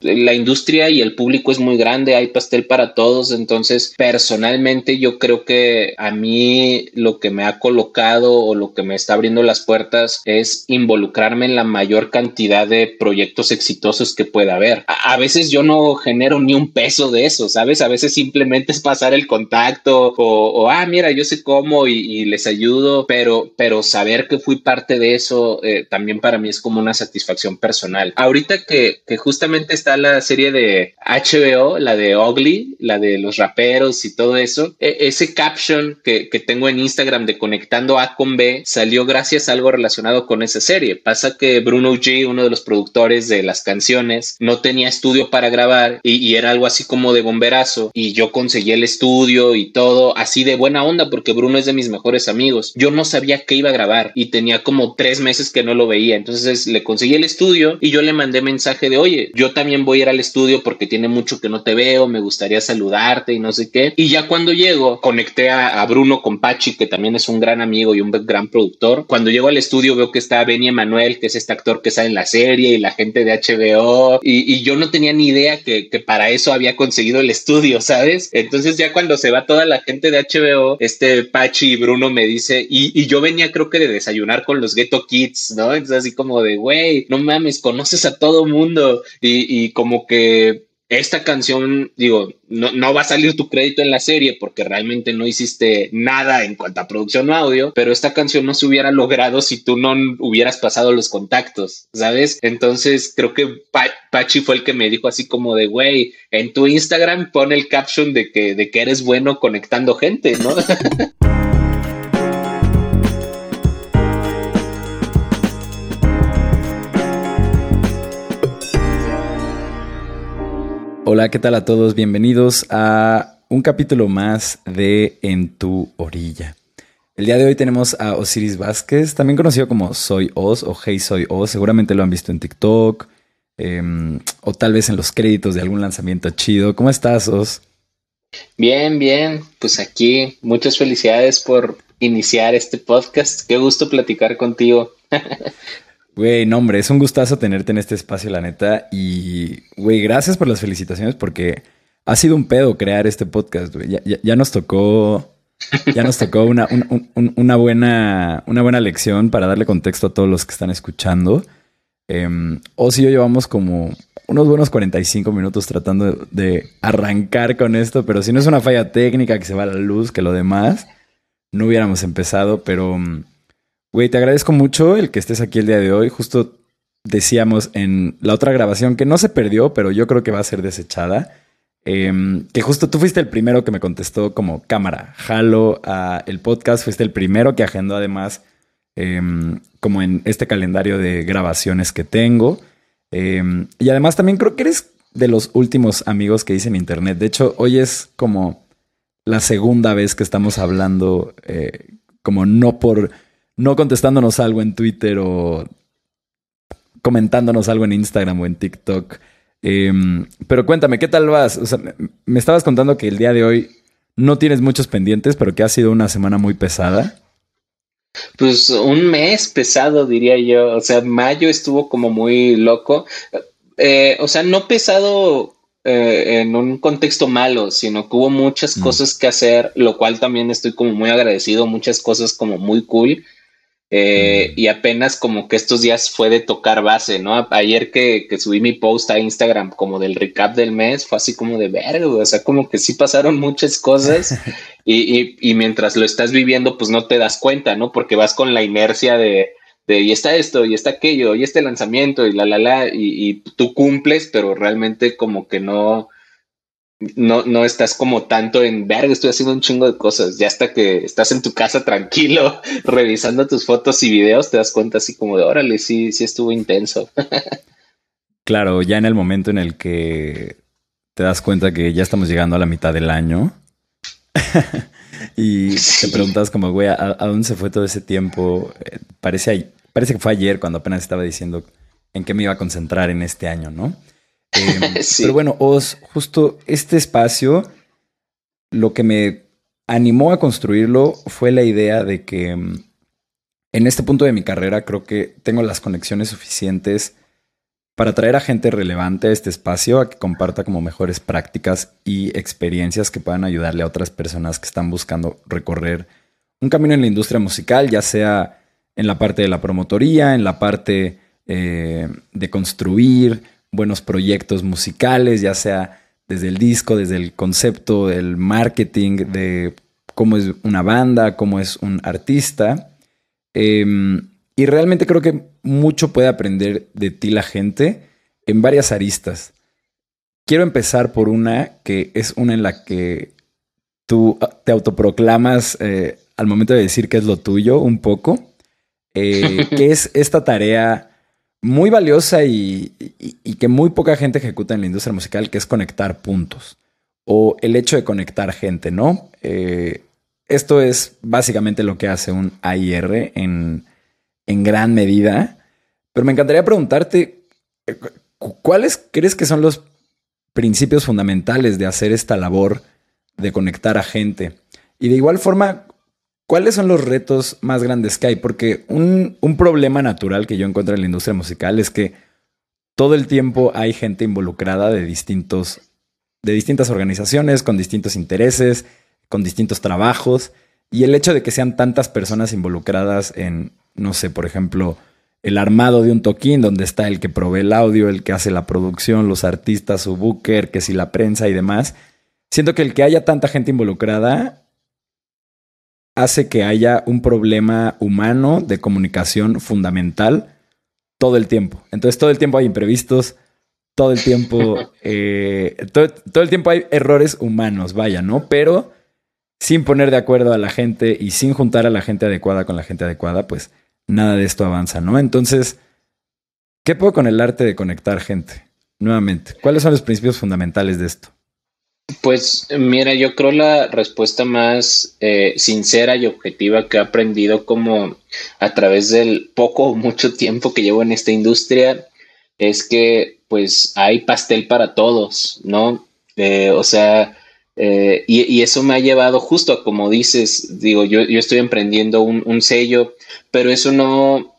la industria y el público es muy grande, hay pastel para todos, entonces personalmente yo creo que a mí lo que me ha colocado o lo que me está abriendo las puertas es involucrarme en la mayor cantidad de proyectos exitosos que pueda haber. A, veces yo no genero ni un peso de eso, ¿sabes? A veces simplemente es pasar el contacto o, ah, mira, yo sé cómo y, les ayudo, pero, pero saber que fui parte de eso eh, también para mí es como una satisfacción personal. Ahorita que, que justamente está la serie de HBO, la de Ugly, la de los raperos y todo eso, e, ese caption que, que tengo en Instagram de conectando A con B salió gracias a algo relacionado con esa serie. Pasa que Bruno G, uno de los productores de las canciones, no tenía estudio para grabar y, y era algo así como de bomberazo y yo conseguí el estudio y todo así de buena onda porque Bruno es de mis mejores amigos. Yo no sabía qué iba a grabar y tenía como tres meses que no lo veía. Entonces le conseguí el estudio y yo le mandé mensaje de, oye, yo también voy a ir al estudio porque tiene mucho que no te veo, me gustaría saludarte y no sé qué. Y ya cuando llego, conecté a, Bruno con Pachi, que también es un gran amigo y un gran productor. Cuando llego al estudio veo que está Benny Emanuel, que es este actor que sale en la serie y la gente de HBO. Y, yo no tenía ni idea que, que para eso había conseguido el estudio, ¿sabes? Entonces ya cuando se va toda la gente de HBO, este Pachi y Bruno me dice, y, yo venía creo que de desayunar con los Ghetto Kids, ¿no? Entonces así como de, güey, no mames, conoces a todo mundo. Y como que esta canción, digo, no, no, va a salir tu crédito en la serie porque realmente no hiciste nada en cuanto a producción audio, pero esta canción no se hubiera logrado si tú no hubieras pasado los contactos, ¿sabes? Entonces creo que Pachi fue el que me dijo así como de, güey, en tu Instagram pon el caption de que, de que eres bueno conectando gente, ¿no? Hola, ¿qué tal a todos? Bienvenidos a un capítulo más de En tu orilla. El día de hoy tenemos a Osiris Vázquez, también conocido como Soy Os o Hey Soy Os. Seguramente lo han visto en TikTok em, o tal vez en los créditos de algún lanzamiento chido. ¿Cómo estás, Os? Bien, bien. Pues aquí muchas felicidades por iniciar este podcast. Qué gusto platicar contigo. Güey, no, hombre, es un gustazo tenerte en este espacio, la neta. Y, güey, gracias por las felicitaciones porque ha sido un pedo crear este podcast, güey. Ya, nos tocó, ya nos tocó una, una, buena, una buena lección para darle contexto a todos los que están escuchando. Eh, o si yo llevamos como unos buenos 45 minutos tratando de arrancar con esto, pero si no es una falla técnica que se va a la luz, que lo demás, no hubiéramos empezado, pero... Güey, te agradezco mucho el que estés aquí el día de hoy. Justo decíamos en la otra grabación que no se perdió, pero yo creo que va a ser desechada. Em, que justo tú fuiste el primero que me contestó como cámara, jalo a el podcast, fuiste el primero que agendó además em, como en este calendario de grabaciones que tengo. Em, y además también creo que eres de los últimos amigos que hice en internet. De hecho, hoy es como la segunda vez que estamos hablando, eh, como no por no contestándonos algo en Twitter o comentándonos algo en Instagram o en TikTok. Em, pero cuéntame, ¿qué tal vas? O sea, me estabas contando que el día de hoy no tienes muchos pendientes, pero que ha sido una semana muy pesada. Pues un mes pesado, diría yo. O sea, mayo estuvo como muy loco. Eh, o sea, no pesado eh, en un contexto malo, sino que hubo muchas mm. cosas que hacer, lo cual también estoy como muy agradecido, muchas cosas como muy cool. Eh, y apenas como que estos días fue de tocar base, ¿no? Ayer que, que, subí mi post a Instagram como del recap del mes, fue así como de verga, o sea, como que sí pasaron muchas cosas y, y, y, mientras lo estás viviendo, pues no te das cuenta, ¿no? Porque vas con la inercia de, de y está esto, y está aquello, y este lanzamiento, y la, la, la, y, y tú cumples, pero realmente como que no, no, no estás como tanto en verga, estoy haciendo un chingo de cosas. Ya hasta que estás en tu casa tranquilo, revisando tus fotos y videos, te das cuenta así como de órale, sí, sí estuvo intenso. claro, ya en el momento en el que te das cuenta que ya estamos llegando a la mitad del año. y te preguntas como, güey, ¿a, dónde se fue todo ese tiempo? Eh, parece, parece que fue ayer cuando apenas estaba diciendo en qué me iba a concentrar en este año, ¿no? Em, pero bueno, Os, justo este espacio, lo que me animó a construirlo fue la idea de que em, en este punto de mi carrera creo que tengo las conexiones suficientes para traer a gente relevante a este espacio a que comparta como mejores prácticas y experiencias que puedan ayudarle a otras personas que están buscando recorrer un camino en la industria musical, ya sea en la parte de la promotoría, en la parte eh, de construir buenos proyectos musicales, ya sea desde el disco, desde el concepto, del marketing, de cómo es una banda, cómo es un artista. Em, y realmente creo que mucho puede aprender de ti la gente en varias aristas. Quiero empezar por una que es una en la que tú te autoproclamas eh, al momento de decir que es lo tuyo un poco, eh, que es esta tarea muy valiosa y, que muy poca gente ejecuta en la industria musical, que es conectar puntos o el hecho de conectar gente, ¿no? Eh, esto es básicamente lo que hace un AIR en, en gran medida, pero me encantaría preguntarte, eh, ¿cuáles crees que son los principios fundamentales de hacer esta labor de conectar a gente? Y de igual forma, ¿Cuáles son los retos más grandes que hay? Porque un, problema natural que yo encuentro en la industria musical es que todo el tiempo hay gente involucrada de distintos, de distintas organizaciones, con distintos intereses, con distintos trabajos. Y el hecho de que sean tantas personas involucradas en, no sé, por ejemplo, el armado de un toquín, donde está el que provee el audio, el que hace la producción, los artistas, su booker, que si la prensa y demás. Siento que el que haya tanta gente involucrada hace que haya un problema humano de comunicación fundamental todo el tiempo. Entonces todo el tiempo hay imprevistos, todo el tiempo, eh, todo, el tiempo hay errores humanos, vaya, ¿no? Pero sin poner de acuerdo a la gente y sin juntar a la gente adecuada con la gente adecuada, pues nada de esto avanza, ¿no? Entonces, ¿qué puedo con el arte de conectar gente? Nuevamente, ¿cuáles son los principios fundamentales de esto? Pues mira, yo creo la respuesta más eh, sincera y objetiva que he aprendido como a través del poco o mucho tiempo que llevo en esta industria es que pues hay pastel para todos, ¿no? Eh, o sea, eh, y, eso me ha llevado justo a como dices, digo, yo, yo estoy emprendiendo un, un, sello, pero eso no,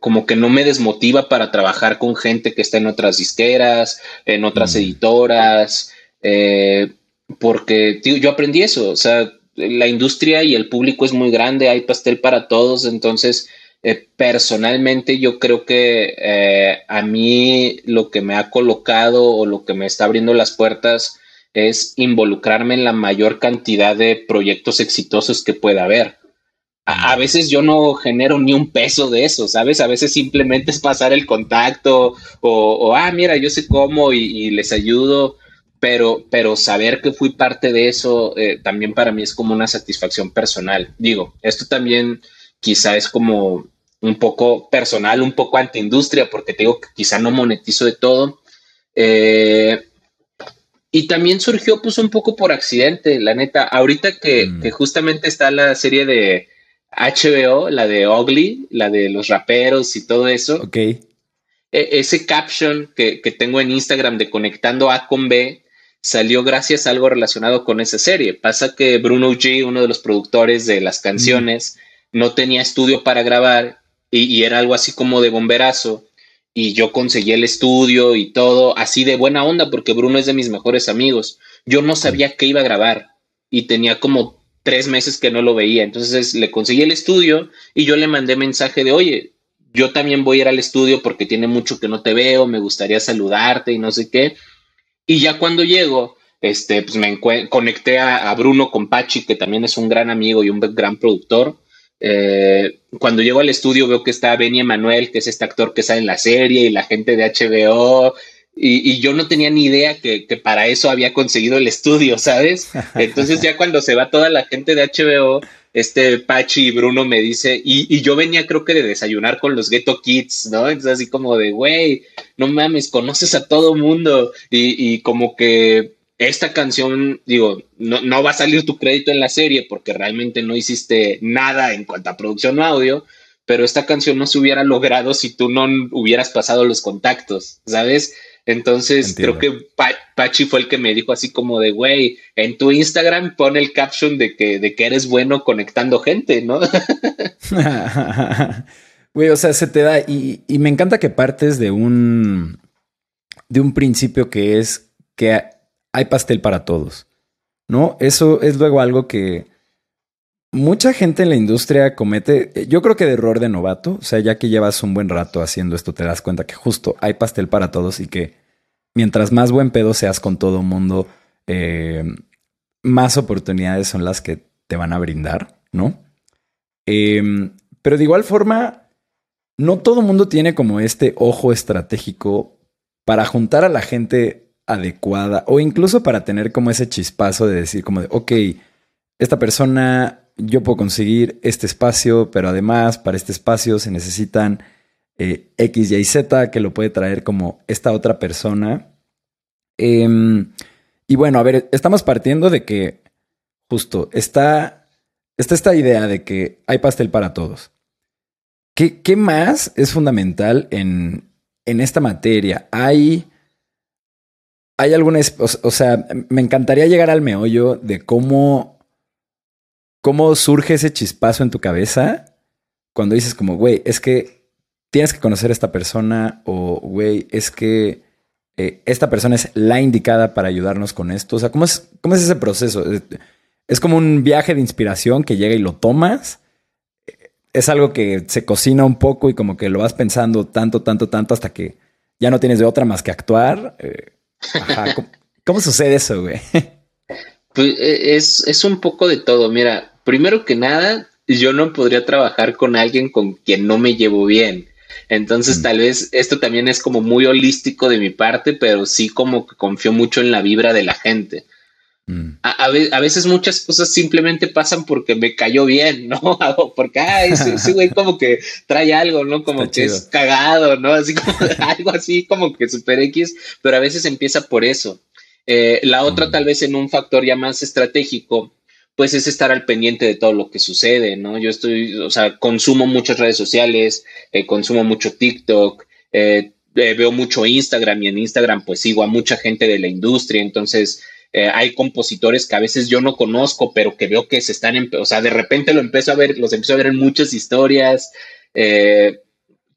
como que no me desmotiva para trabajar con gente que está en otras disqueras, en otras mm. editoras, eh, porque yo aprendí eso, o sea, la industria y el público es muy grande, hay pastel para todos, entonces eh, personalmente yo creo que eh, a mí lo que me ha colocado o lo que me está abriendo las puertas es involucrarme en la mayor cantidad de proyectos exitosos que pueda haber. A, veces yo no genero ni un peso de eso, ¿sabes? A veces simplemente es pasar el contacto o, ah, mira, yo sé cómo y les ayudo pero, pero saber que fui parte de eso eh, también para mí es como una satisfacción personal. Digo, esto también quizá es como un poco personal, un poco antiindustria, porque te digo que quizá no monetizo de todo. Eh, y también surgió pues un poco por accidente, la neta. Ahorita que, mm. que, justamente está la serie de HBO, la de Ugly, la de los raperos y todo eso. Ok. E, ese caption que, que, tengo en Instagram de conectando A con B, salió gracias a algo relacionado con esa serie. Pasa que Bruno G, uno de los productores de las canciones, no tenía estudio para grabar y, era algo así como de bomberazo. Y yo conseguí el estudio y todo así de buena onda porque Bruno es de mis mejores amigos. Yo no sabía que iba a grabar y tenía como tres meses que no lo veía. Entonces le conseguí el estudio y yo le mandé mensaje de, oye, yo también voy a ir al estudio porque tiene mucho que no te veo, me gustaría saludarte y no sé qué. Y ya cuando llego, este, pues me conecté a, Bruno con Pachi, que también es un gran amigo y un gran productor. Eh, cuando llego al estudio veo que está Benny Emanuel, que es este actor que sale en la serie, y la gente de HBO, y, yo no tenía ni idea que, que, para eso había conseguido el estudio, ¿sabes? Entonces ya cuando se va toda la gente de HBO, este Pachi y Bruno me dice, y, y, yo venía creo que de desayunar con los Ghetto Kids, ¿no? Entonces así como de, güey, no mames, conoces a todo mundo y, y como que esta canción, digo, no, no, va a salir tu crédito en la serie porque realmente no hiciste nada en cuanto a producción o audio, pero esta canción no se hubiera logrado si tú no hubieras pasado los contactos, ¿sabes? Entonces creo que Pachi fue el que me dijo así como de, güey, en tu Instagram pon el caption de que, de que eres bueno conectando gente, ¿no? Güey, o sea, se te da. Y, y, me encanta que partes de un. de un principio que es que hay pastel para todos. ¿No? Eso es luego algo que mucha gente en la industria comete. Yo creo que de error de novato. O sea, ya que llevas un buen rato haciendo esto, te das cuenta que justo hay pastel para todos y que mientras más buen pedo seas con todo mundo, eh, más oportunidades son las que te van a brindar, ¿no? Em, pero de igual forma, no todo mundo tiene como este ojo estratégico para juntar a la gente adecuada o incluso para tener como ese chispazo de decir como de, ok, esta persona, yo puedo conseguir este espacio, pero además para este espacio se necesitan eh, X, Y, Z que lo puede traer como esta otra persona. Em, y bueno, a ver, estamos partiendo de que justo está, está esta idea de que hay pastel para todos. ¿Qué, qué más es fundamental en, en esta materia? Hay, hay alguna, o, sea, me encantaría llegar al meollo de cómo, cómo surge ese chispazo en tu cabeza cuando dices como, güey, es que tienes que conocer a esta persona o, güey, es que eh, esta persona es la indicada para ayudarnos con esto? O sea, ¿cómo es, cómo es ese proceso? ¿Es como un viaje de inspiración que llega y lo tomas? ¿Es algo que se cocina un poco y como que lo vas pensando tanto, tanto, tanto hasta que ya no tienes de otra más que actuar? Eh, ¿cómo, sucede eso, güey? Pues es, es un poco de todo. Mira, primero que nada, yo no podría trabajar con alguien con quien no me llevo bien. Entonces, mm. tal vez esto también es como muy holístico de mi parte, pero sí como que confío mucho en la vibra de la gente. Mm. A, veces muchas cosas simplemente pasan porque me cayó bien, ¿no? Porque, ay, ese, güey como que trae algo, ¿no? Como que es cagado, ¿no? Así como algo así como que super X, pero a veces empieza por eso. Eh, la otra, mm. tal vez en un factor ya más estratégico, pues es estar al pendiente de todo lo que sucede, ¿no? Yo estoy, o sea, consumo muchas redes sociales, eh, consumo mucho TikTok, eh, eh, veo mucho Instagram y en Instagram pues sigo a mucha gente de la industria, entonces hay compositores que a veces yo no conozco, pero que veo que se están, o sea, de repente lo empiezo a ver, los empiezo a ver en muchas historias,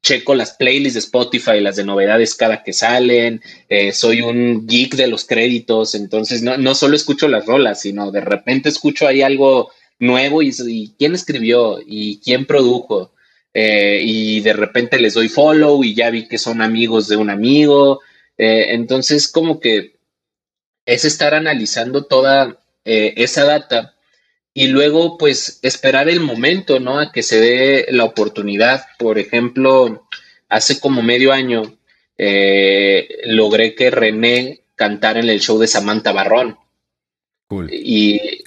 checo las playlists de Spotify, las de novedades cada que salen, eh, soy un geek de los créditos, entonces no, no, solo escucho las rolas, sino de repente escucho ahí algo nuevo y, quién escribió y quién produjo. Eh, y de repente les doy follow y ya vi que son amigos de un amigo. Eh, entonces, como que es estar analizando toda esa data y luego pues esperar el momento, ¿no? A que se dé la oportunidad. Por ejemplo, hace como medio año eh, logré que René cantara en el show de Samantha Barrón. Cool. Y,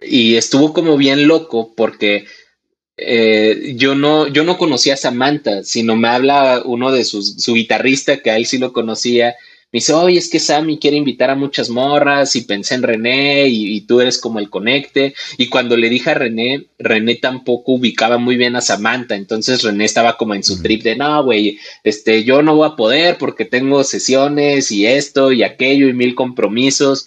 y, estuvo como bien loco porque eh, yo, no, yo no conocía a Samantha, sino me habla uno de sus, su guitarrista, que a él sí lo conocía, me dice, oye, es que Sammy quiere invitar a muchas morras y pensé en René y, tú eres como el conecte. Y cuando le dije a René, René tampoco ubicaba muy bien a Samantha. Entonces René estaba como en su trip de, no, güey, este, yo no voy a poder porque tengo sesiones y esto y aquello y mil compromisos.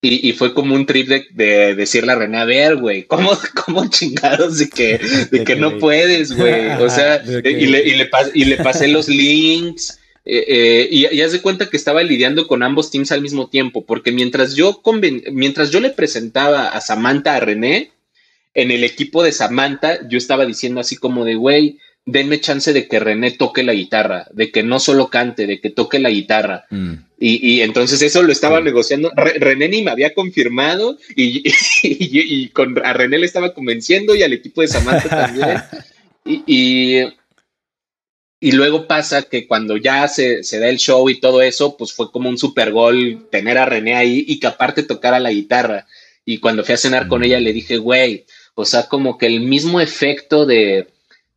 Y, fue como un trip de, decirle a René, a ver, güey, ¿cómo, ¿cómo, chingados de que, de que no puedes, güey? O sea, y, le, y, le y le pasé los links eh, eh, y, ya se cuenta que estaba lidiando con ambos teams al mismo tiempo, porque mientras yo, mientras yo le presentaba a Samantha a René, en el equipo de Samantha, yo estaba diciendo así como de, güey, denme chance de que René toque la guitarra, de que no solo cante, de que toque la guitarra. Mm. Y, entonces eso lo estaba negociando. René ni me había confirmado y, y, con, a René le estaba convenciendo y al equipo de Samantha también. y, y luego pasa que cuando ya se, se, da el show y todo eso, pues fue como un super gol tener a René ahí y que aparte tocara la guitarra. Y cuando fui a cenar con ella le dije, güey, o sea, como que el mismo efecto de,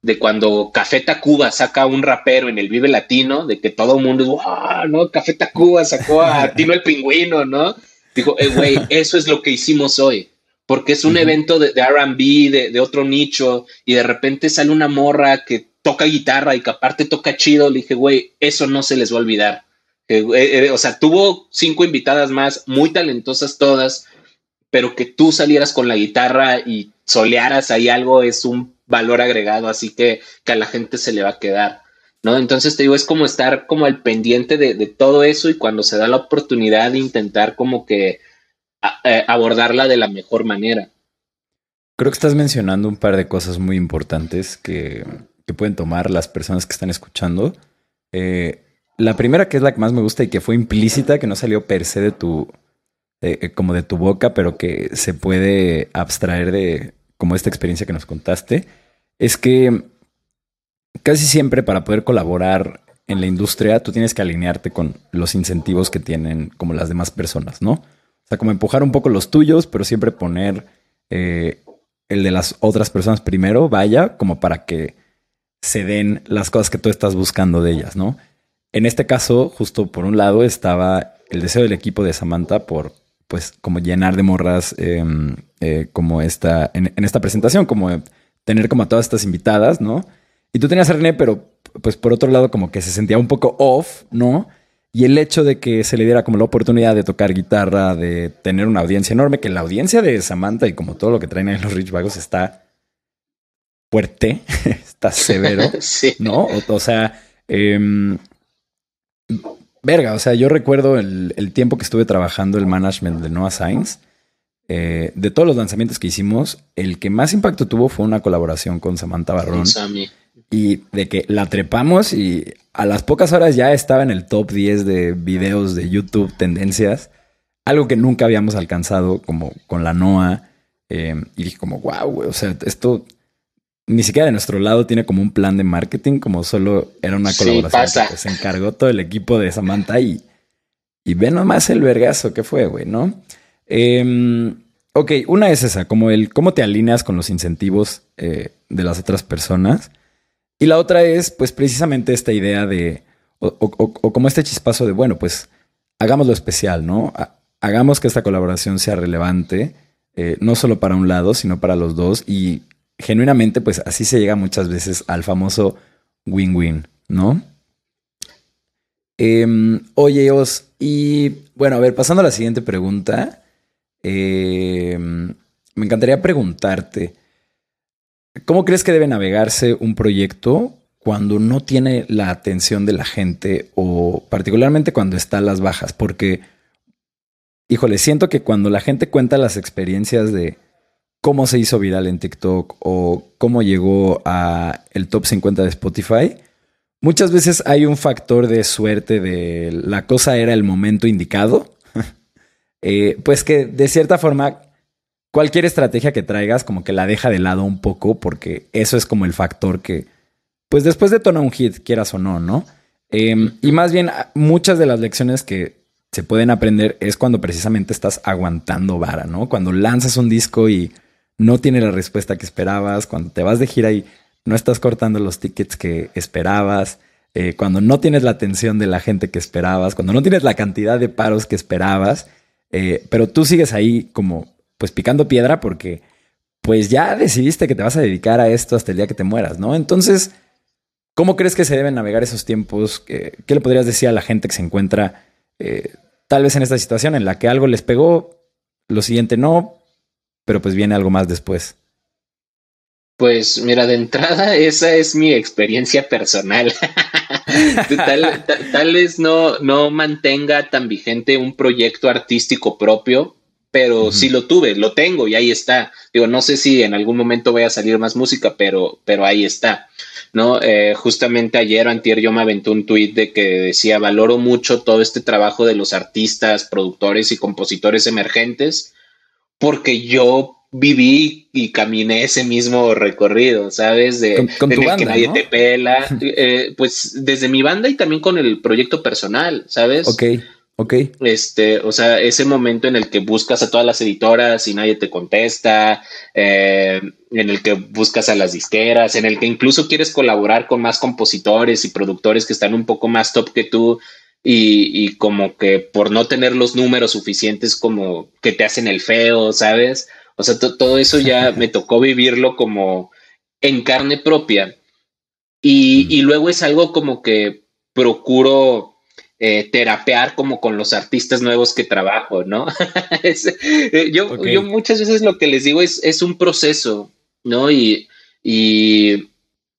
de cuando Café Tacuba saca un rapero en el Vive Latino, de que todo el mundo, wow, ¿no? Café Tacuba sacó a Tino el Pingüino, ¿no? Dijo, eh, güey, eso es lo que hicimos hoy porque es un evento de, de RB, de, de, otro nicho, y de repente sale una morra que toca guitarra y que aparte toca chido, le dije, güey, eso no se les va a olvidar. Eh, eh, o sea, tuvo cinco invitadas más, muy talentosas todas, pero que tú salieras con la guitarra y solearas ahí algo es un valor agregado, así que, que a la gente se le va a quedar. ¿No? Entonces te digo, es como estar como al pendiente de, todo eso y cuando se da la oportunidad de intentar como que eh, abordarla de la mejor manera. Creo que estás mencionando un par de cosas muy importantes que, que pueden tomar las personas que están escuchando. Eh, la primera, que es la que más me gusta y que fue implícita, que no salió per se de tu, eh, como de tu boca, pero que se puede abstraer de como esta experiencia que nos contaste, es que casi siempre para poder colaborar en la industria, tú tienes que alinearte con los incentivos que tienen como las demás personas, ¿no? O sea, como empujar un poco los tuyos, pero siempre poner eh, el de las otras personas primero, vaya, como para que se den las cosas que tú estás buscando de ellas, ¿no? En este caso, justo por un lado, estaba el deseo del equipo de Samantha por, pues, como llenar de morras em, eh, como esta, en, en, esta presentación, como tener como a todas estas invitadas, ¿no? Y tú tenías a René, pero pues por otro lado como que se sentía un poco off, ¿no? Y el hecho de que se le diera como la oportunidad de tocar guitarra, de tener una audiencia enorme, que la audiencia de Samantha y como todo lo que traen ahí los Rich Vagos está fuerte, está severo, sí. ¿no? O, sea, eh, verga, o sea, yo recuerdo el, el, tiempo que estuve trabajando el management de Noah Science. Eh, de todos los lanzamientos que hicimos, el que más impacto tuvo fue una colaboración con Samantha Barrón. Y de que la trepamos y a las pocas horas ya estaba en el top 10 de videos de YouTube tendencias. Algo que nunca habíamos alcanzado como con la NOA. Eh, y dije como, wow, güey, o sea, esto ni siquiera de nuestro lado tiene como un plan de marketing, como solo era una colaboración que se encargó todo el equipo de Samantha y, y ve nomás el vergazo que fue, güey, ¿no? Eh, ok, una es esa, como el cómo te alineas con los incentivos eh, de las otras personas. Y la otra es, pues, precisamente esta idea de, o, o, como este chispazo de, bueno, pues, hagamos lo especial, ¿no? Hagamos que esta colaboración sea relevante, eh, no solo para un lado, sino para los dos. Y genuinamente, pues, así se llega muchas veces al famoso win-win, ¿no? Eh, oye, Os, y bueno, a ver, pasando a la siguiente pregunta, eh, me encantaría preguntarte, ¿Cómo crees que debe navegarse un proyecto cuando no tiene la atención de la gente o particularmente cuando está a las bajas? Porque, híjole, siento que cuando la gente cuenta las experiencias de cómo se hizo viral en TikTok o cómo llegó a el top 50 de Spotify, muchas veces hay un factor de suerte de la cosa era el momento indicado. eh, pues que de cierta forma cualquier estrategia que traigas como que la deja de lado un poco porque eso es como el factor que, pues después de tono un hit, quieras o no, ¿no? Eh, y más bien muchas de las lecciones que se pueden aprender es cuando precisamente estás aguantando vara, ¿no? Cuando lanzas un disco y no tiene la respuesta que esperabas, cuando te vas de gira y no estás cortando los tickets que esperabas, eh, cuando no tienes la atención de la gente que esperabas, cuando no tienes la cantidad de paros que esperabas, eh, pero tú sigues ahí como pues picando piedra porque pues ya decidiste que te vas a dedicar a esto hasta el día que te mueras, ¿no? Entonces, ¿cómo crees que se deben navegar esos tiempos? ¿Qué, qué le podrías decir a la gente que se encuentra eh, tal vez en esta situación en la que algo les pegó, lo siguiente no, pero pues viene algo más después? Pues mira, de entrada esa es mi experiencia personal. tal, tal, tal, vez no, no mantenga tan vigente un proyecto artístico propio pero uh -huh. sí lo tuve, lo tengo y ahí está. Digo, no sé si en algún momento voy a salir más música, pero, pero ahí está. ¿no? Eh, justamente ayer o antier yo me aventé un tweet de que decía, valoro mucho todo este trabajo de los artistas, productores y compositores emergentes, porque yo viví y caminé ese mismo recorrido, ¿sabes? De, con, con de tu banda, que nadie ¿no? te pela, eh, pues desde mi banda y también con el proyecto personal, ¿sabes? Ok. Ok. Este, o sea, ese momento en el que buscas a todas las editoras y nadie te contesta, eh, en el que buscas a las disqueras, en el que incluso quieres colaborar con más compositores y productores que están un poco más top que tú y, y como que por no tener los números suficientes como que te hacen el feo, ¿sabes? O sea, todo eso ya me tocó vivirlo como en carne propia. Y, mm. y luego es algo como que procuro eh, terapear como con los artistas nuevos que trabajo, ¿no? es, eh, yo, okay. yo muchas veces lo que les digo es, es un proceso, ¿no? Y, y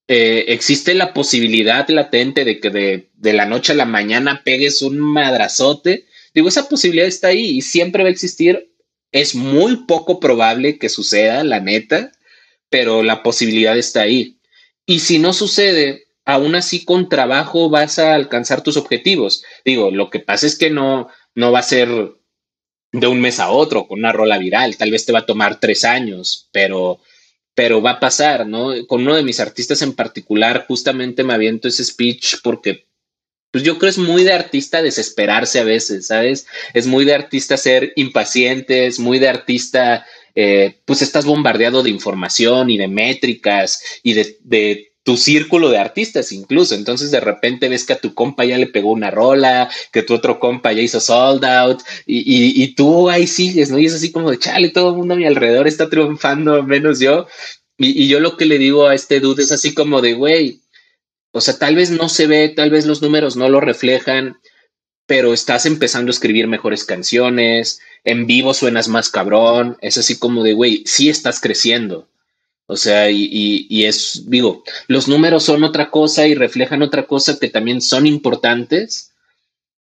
eh, existe la posibilidad latente de que de, de, la noche a la mañana pegues un madrazote. Digo, esa posibilidad está ahí y siempre va a existir. Es muy poco probable que suceda, la neta, pero la posibilidad está ahí. Y si no sucede, aún así con trabajo vas a alcanzar tus objetivos. Digo, lo que pasa es que no, no va a ser de un mes a otro con una rola viral. Tal vez te va a tomar tres años, pero, pero va a pasar, ¿no? Con uno de mis artistas en particular, justamente me aviento ese speech porque pues yo creo es muy de artista desesperarse a veces, ¿sabes? Es muy de artista ser impaciente, es muy de artista, eh, pues estás bombardeado de información y de métricas y de, de tu círculo de artistas incluso. Entonces de repente ves que a tu compa ya le pegó una rola, que tu otro compa ya hizo sold out y, y, tú ahí sigues, ¿no? Y es así como de, chale, todo el mundo a mi alrededor está triunfando, menos yo. Y, y yo lo que le digo a este dude es así como de, güey, o sea, tal vez no se ve, tal vez los números no lo reflejan, pero estás empezando a escribir mejores canciones, en vivo suenas más cabrón, es así como de, güey, sí estás creciendo. O sea, y, y, es, digo, los números son otra cosa y reflejan otra cosa que también son importantes,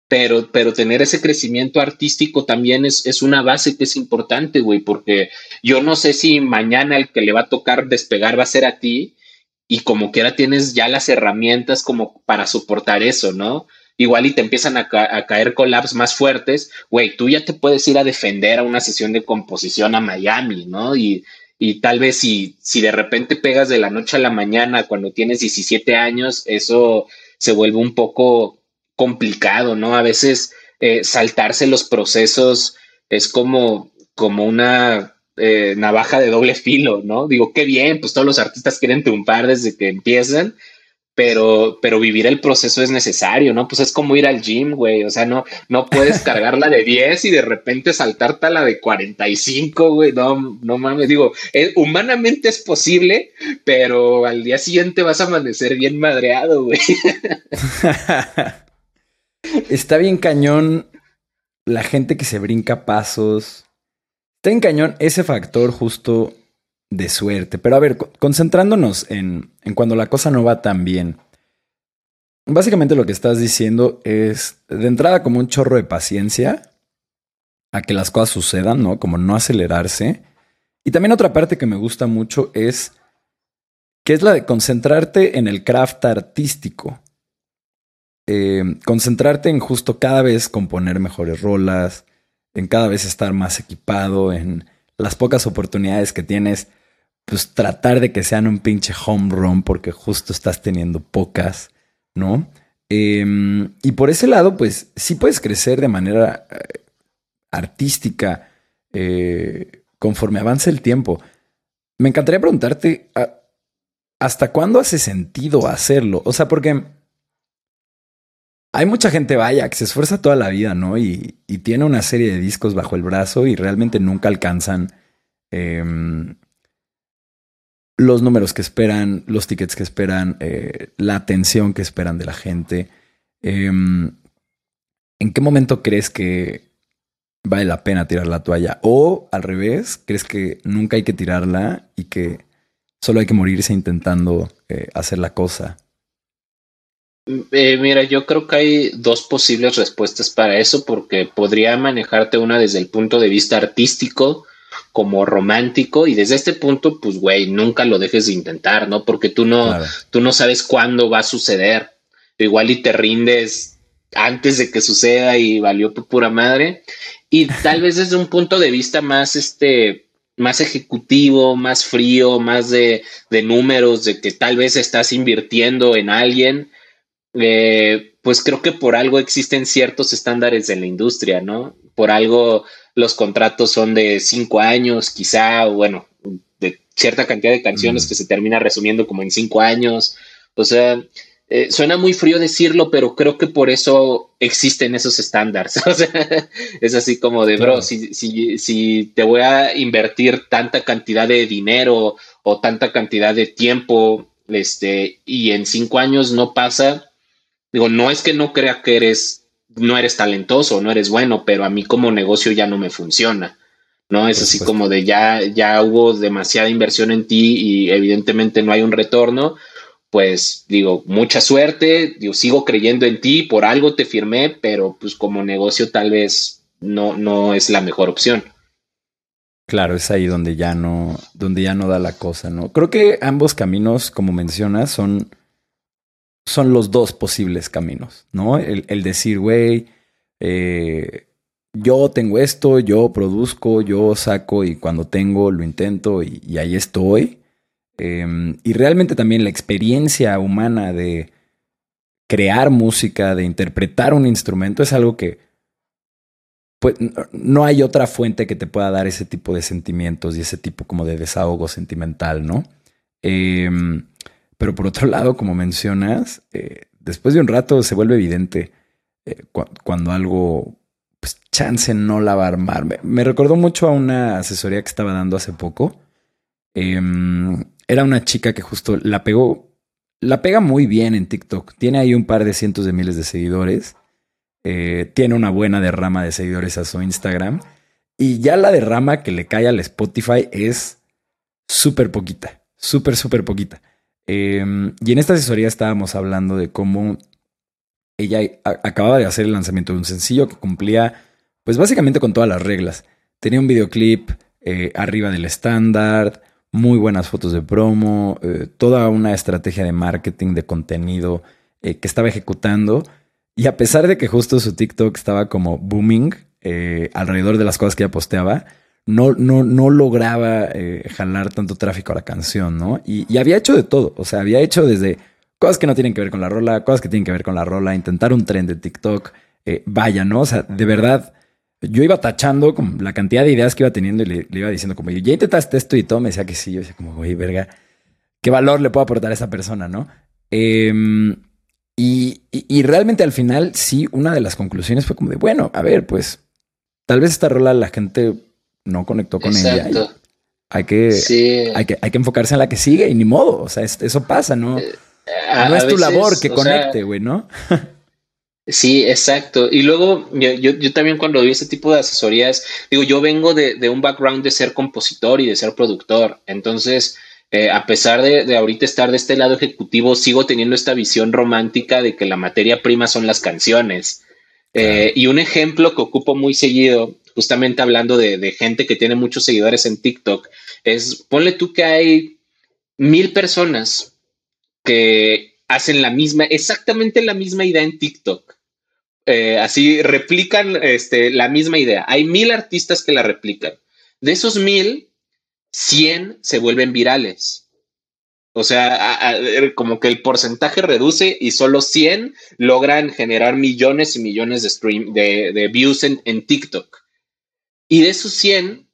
pero, pero tener ese crecimiento artístico también es, es una base que es importante, güey, porque yo no sé si mañana el que le va a tocar despegar va a ser a ti y como quiera tienes ya las herramientas como para soportar eso, ¿no? Igual y te empiezan a, caer collabs más fuertes, güey, tú ya te puedes ir a defender a una sesión de composición a Miami, ¿no? Y, y tal vez si, si de repente pegas de la noche a la mañana cuando tienes 17 años, eso se vuelve un poco complicado, ¿no? A veces eh, saltarse los procesos es como, como una eh, navaja de doble filo, ¿no? Digo, qué bien, pues todos los artistas quieren triunfar desde que empiezan, pero, pero vivir el proceso es necesario, ¿no? Pues es como ir al gym, güey, o sea, no, no puedes cargar la de 10 y de repente saltarte a la de 45, güey, no, no mames, digo, humanamente es posible, pero al día siguiente vas a amanecer bien madreado, güey. Está bien cañón la gente que se brinca pasos. Está bien cañón ese factor justo de suerte. Pero a ver, concentrándonos en, en cuando la cosa no va tan bien. Básicamente lo que estás diciendo es de entrada como un chorro de paciencia a que las cosas sucedan, ¿no? Como no acelerarse. Y también otra parte que me gusta mucho es que es la de concentrarte en el craft artístico. Eh, concentrarte en justo cada vez componer mejores rolas, en cada vez estar más equipado, en las pocas oportunidades que tienes pues tratar de que sean un pinche home run porque justo estás teniendo pocas, ¿no? Em, y por ese lado, pues sí puedes crecer de manera eh, artística eh, conforme avance el tiempo. Me encantaría preguntarte, ¿hasta cuándo hace sentido hacerlo? O sea, porque hay mucha gente, vaya, que se esfuerza toda la vida, ¿no? Y, y tiene una serie de discos bajo el brazo y realmente nunca alcanzan em, los números que esperan, los tickets que esperan, eh, la atención que esperan de la gente. Em, ¿En qué momento crees que vale la pena tirar la toalla? O al revés, ¿crees que nunca hay que tirarla y que solo hay que morirse intentando eh, hacer la cosa? Eh, mira, yo creo que hay dos posibles respuestas para eso, porque podría manejarte una desde el punto de vista artístico, como romántico y desde este punto, pues, güey, nunca lo dejes de intentar, ¿no? Porque tú no, tú no sabes cuándo va a suceder. Igual y te rindes antes de que suceda y valió por pura madre. Y tal vez desde un punto de vista más, este, más ejecutivo, más frío, más de, de números, de que tal vez estás invirtiendo en alguien, eh, pues creo que por algo existen ciertos estándares en la industria, ¿no? Por algo los contratos son de cinco años, quizá, o bueno, de cierta cantidad de canciones mm. que se termina resumiendo como en cinco años. O sea, eh, suena muy frío decirlo, pero creo que por eso existen esos estándares. O sea, es así como de, bro, si, si, si te voy a invertir tanta cantidad de dinero o tanta cantidad de tiempo, este, y en cinco años no pasa, digo, no es que no crea que eres no eres talentoso, no eres bueno, pero a mí como negocio ya no me funciona, ¿no? Es así como de ya, ya hubo demasiada inversión en ti y evidentemente no hay un retorno, pues digo, mucha suerte, digo, sigo creyendo en ti, por algo te firmé, pero pues como negocio tal vez no, no es la mejor opción. Claro, es ahí donde ya no, donde ya no da la cosa, ¿no? Creo que ambos caminos, como mencionas, son, son los dos posibles caminos, ¿no? El, decir, güey, eh, yo tengo esto, yo produzco, yo saco y cuando tengo lo intento y, ahí estoy. Em, y realmente también la experiencia humana de crear música, de interpretar un instrumento, es algo que pues, no hay otra fuente que te pueda dar ese tipo de sentimientos y ese tipo como de desahogo sentimental, ¿no? Em, pero por otro lado, como mencionas, eh, después de un rato se vuelve evidente eh, cuando algo pues chance no la va a armar. Me, recordó mucho a una asesoría que estaba dando hace poco. Em, era una chica que justo la pegó, la pega muy bien en TikTok. Tiene ahí un par de cientos de miles de seguidores. Eh, tiene una buena derrama de seguidores a su Instagram. Y ya la derrama que le cae al Spotify es súper poquita. Súper, súper poquita. Em, y en esta asesoría estábamos hablando de cómo ella acababa de hacer el lanzamiento de un sencillo que cumplía, pues básicamente con todas las reglas. Tenía un videoclip eh, arriba del estándar, muy buenas fotos de promo, eh, toda una estrategia de marketing, de contenido eh, que estaba ejecutando. Y a pesar de que justo su TikTok estaba como booming alrededor de las cosas que ella posteaba, no, no, no lograba jalar tanto tráfico a la canción, ¿no? y había hecho de todo, o sea, había hecho desde cosas que no tienen que ver con la rola, cosas que tienen que ver con la rola, intentar un tren de TikTok, eh, vaya, ¿no? O sea, de verdad, yo iba tachando como la cantidad de ideas que iba teniendo y le, iba diciendo como, ya intentaste esto y todo, me decía que sí, yo decía como, güey, verga, ¿qué valor le puedo aportar a esa persona, no? Em, y, realmente al final, sí, una de las conclusiones fue como de, bueno, a ver, pues, tal vez esta rola la gente no conectó con ella. hay que, hay que, hay que enfocarse en la que sigue y ni modo. O sea, eso pasa, ¿no? Eh, no es tu labor que conecte, güey, ¿no? Sí, exacto. Y luego yo, también cuando doy ese tipo de asesorías, digo, yo vengo de, un background de ser compositor y de ser productor. Entonces, eh, a pesar de, ahorita estar de este lado ejecutivo, sigo teniendo esta visión romántica de que la materia prima son las canciones. Eh, y un ejemplo que ocupo muy seguido, justamente hablando de, de gente que tiene muchos seguidores en TikTok, es ponle tú que hay mil personas que hacen la misma, exactamente la misma idea en TikTok. Eh, así replican este, la misma idea. Hay mil artistas que la replican. De esos mil, cien se vuelven virales. O sea, como que el porcentaje reduce y solo 100 logran generar millones y millones de, stream, de, views en, en, TikTok. Y de esos 100,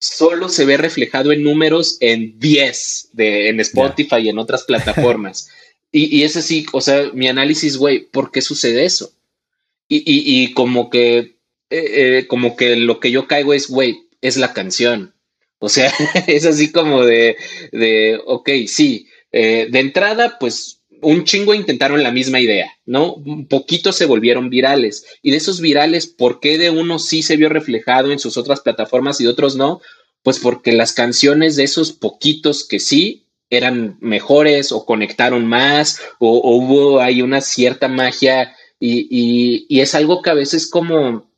solo se ve reflejado en números en 10 de, en Spotify y en otras plataformas. y, y, es así, o sea, mi análisis, güey, ¿por qué sucede eso? Y, y, como que, eh, eh, como que lo que yo caigo es, güey, es la canción. O sea, es así como de, de ok, sí, eh, de entrada, pues un chingo intentaron la misma idea, ¿no? Un poquito se volvieron virales. Y de esos virales, ¿por qué de uno sí se vio reflejado en sus otras plataformas y de otros no? Pues porque las canciones de esos poquitos que sí eran mejores o conectaron más o, hubo ahí una cierta magia y, es algo que a veces como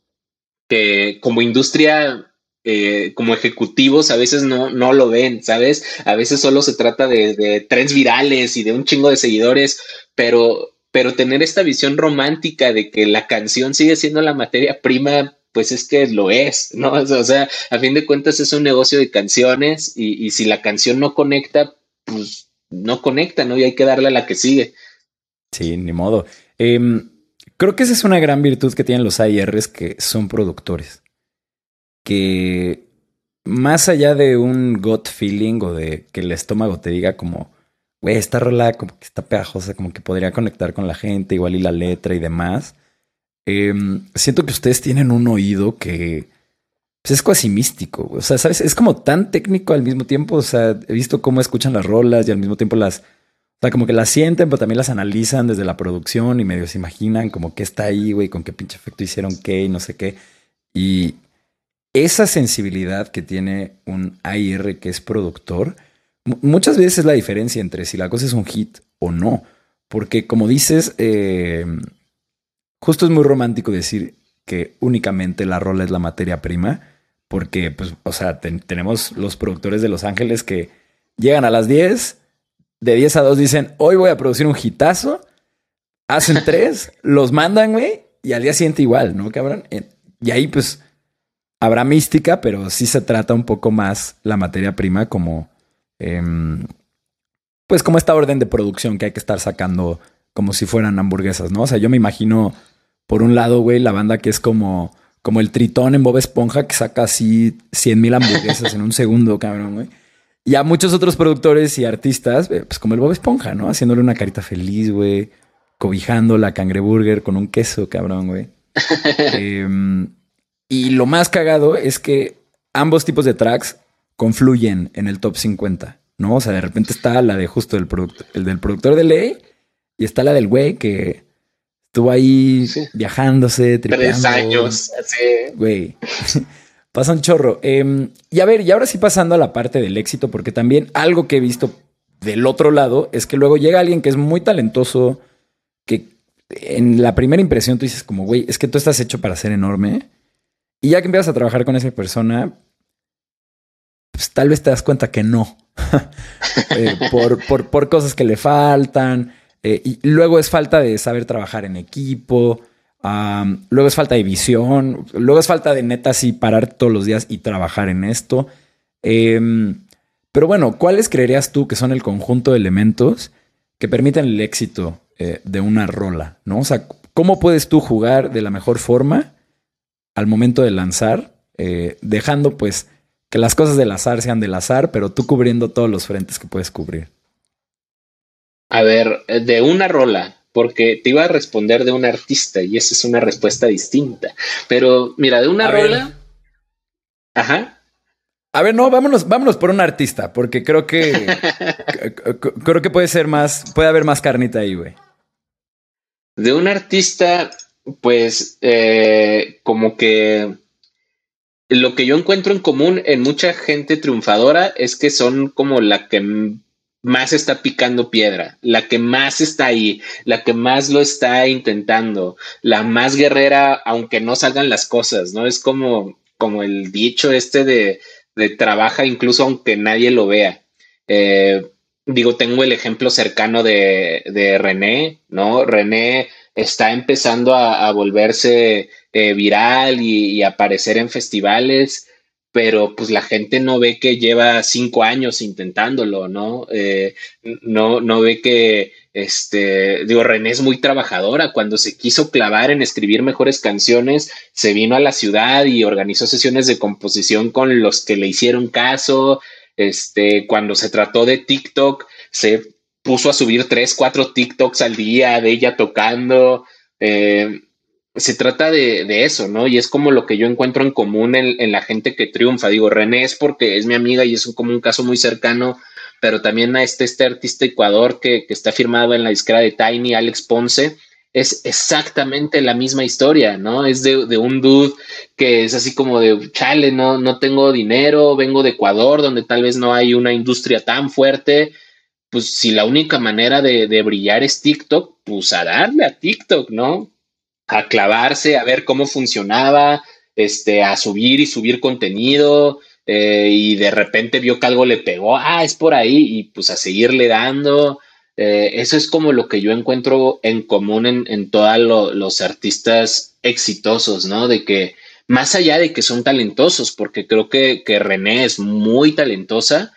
que como industria eh, como ejecutivos a veces no, no lo ven, ¿sabes? A veces solo se trata de, de trends virales y de un chingo de seguidores, pero, pero tener esta visión romántica de que la canción sigue siendo la materia prima, pues es que lo es, ¿no? O sea, a fin de cuentas es un negocio de canciones y, y si la canción no conecta, pues no conecta, ¿no? Y hay que darle a la que sigue. Sí, ni modo. Em, creo que esa es una gran virtud que tienen los AIRs que son productores que más allá de un gut feeling o de que el estómago te diga como, güey, esta rola como que está pegajosa, como que podría conectar con la gente, igual y la letra y demás, em, siento que ustedes tienen un oído que pues, es casi místico. O sea, ¿sabes? Es como tan técnico al mismo tiempo. O sea, he visto cómo escuchan las rolas y al mismo tiempo las... O sea, como que las sienten, pero también las analizan desde la producción y medio se imaginan como qué está ahí, güey, con qué pinche efecto hicieron qué y no sé qué. Y, esa sensibilidad que tiene un AIR que es productor, muchas veces es la diferencia entre si la cosa es un hit o no. Porque como dices, eh, justo es muy romántico decir que únicamente la rola es la materia prima, porque, pues, o sea, tenemos los productores de Los Ángeles que llegan a las 10, de 10 a 2 dicen, hoy voy a producir un hitazo, hacen tres, los mandan, güey, y al día siguiente igual, ¿no, cabrón? Y ahí, pues, habrá mística, pero sí se trata un poco más la materia prima como, em, pues, como esta orden de producción que hay que estar sacando como si fueran hamburguesas, ¿no? O sea, yo me imagino, por un lado, güey, la banda que es como, como el tritón en Bob Esponja que saca así 100 mil hamburguesas en un segundo, cabrón, güey. Y a muchos otros productores y artistas, eh, pues como el Bob Esponja, ¿no? Haciéndole una carita feliz, güey. Cobijando la cangreburger con un queso, cabrón, güey. Em, y lo más cagado es que ambos tipos de tracks confluyen en el top 50, ¿no? O sea, de repente está la de justo el, del productor de ley y está la del güey que estuvo ahí viajándose, Tres años, así. Güey. Pasa un chorro. Em, y a ver, y ahora sí pasando a la parte del éxito, porque también algo que he visto del otro lado es que luego llega alguien que es muy talentoso, que en la primera impresión tú dices como, güey, es que tú estás hecho para ser enorme. Y ya que empiezas a trabajar con esa persona, pues tal vez te das cuenta que no. Eh, por, por, por, cosas que le faltan. Eh, y luego es falta de saber trabajar en equipo luego es falta de visión, luego es falta de neta así parar todos los días y trabajar en esto. Em, pero bueno, ¿cuáles creerías tú que son el conjunto de elementos que permiten el éxito eh, de una rola? ¿no? O sea, ¿cómo puedes tú jugar de la mejor forma al momento de lanzar, eh, dejando pues que las cosas del azar sean del azar, pero tú cubriendo todos los frentes que puedes cubrir? A ver, de una rola, porque te iba a responder de un artista y esa es una respuesta distinta. Pero mira, de una rola. Ajá. A ver, no, vámonos, vámonos por un artista, porque creo que creo que puede ser más, puede haber más carnita ahí, güey. De un artista, pues, eh, como que lo que yo encuentro en común en mucha gente triunfadora es que son como la que más está picando piedra, la que más está ahí, la que más lo está intentando, la más guerrera, aunque no salgan las cosas, ¿no? Es como, como el dicho este de, de trabaja incluso aunque nadie lo vea. Eh, digo, tengo el ejemplo cercano de, de René, ¿no? René está empezando a, volverse eh, viral y, y, aparecer en festivales pero pues la gente no ve que lleva cinco años intentándolo, ¿no? Eh, no, no ve que, este, digo, René es muy trabajadora. Cuando se quiso clavar en escribir mejores canciones, se vino a la ciudad y organizó sesiones de composición con los que le hicieron caso. Este, cuando se trató de TikTok, se puso a subir tres, cuatro TikToks al día de ella tocando. Eh, se trata de, eso, ¿no? Y es como lo que yo encuentro en común en, la gente que triunfa. Digo, René es porque es mi amiga y es como un caso muy cercano, pero también a este, este artista Ecuador que, está firmado en la disquera de Tiny, Alex Ponce, es exactamente la misma historia, ¿no? Es de, un dude que es así como de, chale, no, no tengo dinero, vengo de Ecuador, donde tal vez no hay una industria tan fuerte. Pues si la única manera de, brillar es TikTok, pues a darle a TikTok, ¿no? a clavarse, a ver cómo funcionaba, este, a subir y subir contenido, eh, y de repente vio que algo le pegó, ah, es por ahí, y pues a seguirle dando. Eh, eso es como lo que yo encuentro en común en, en todos los artistas exitosos, ¿no? De que más allá de que son talentosos, porque creo que, que René es muy talentosa,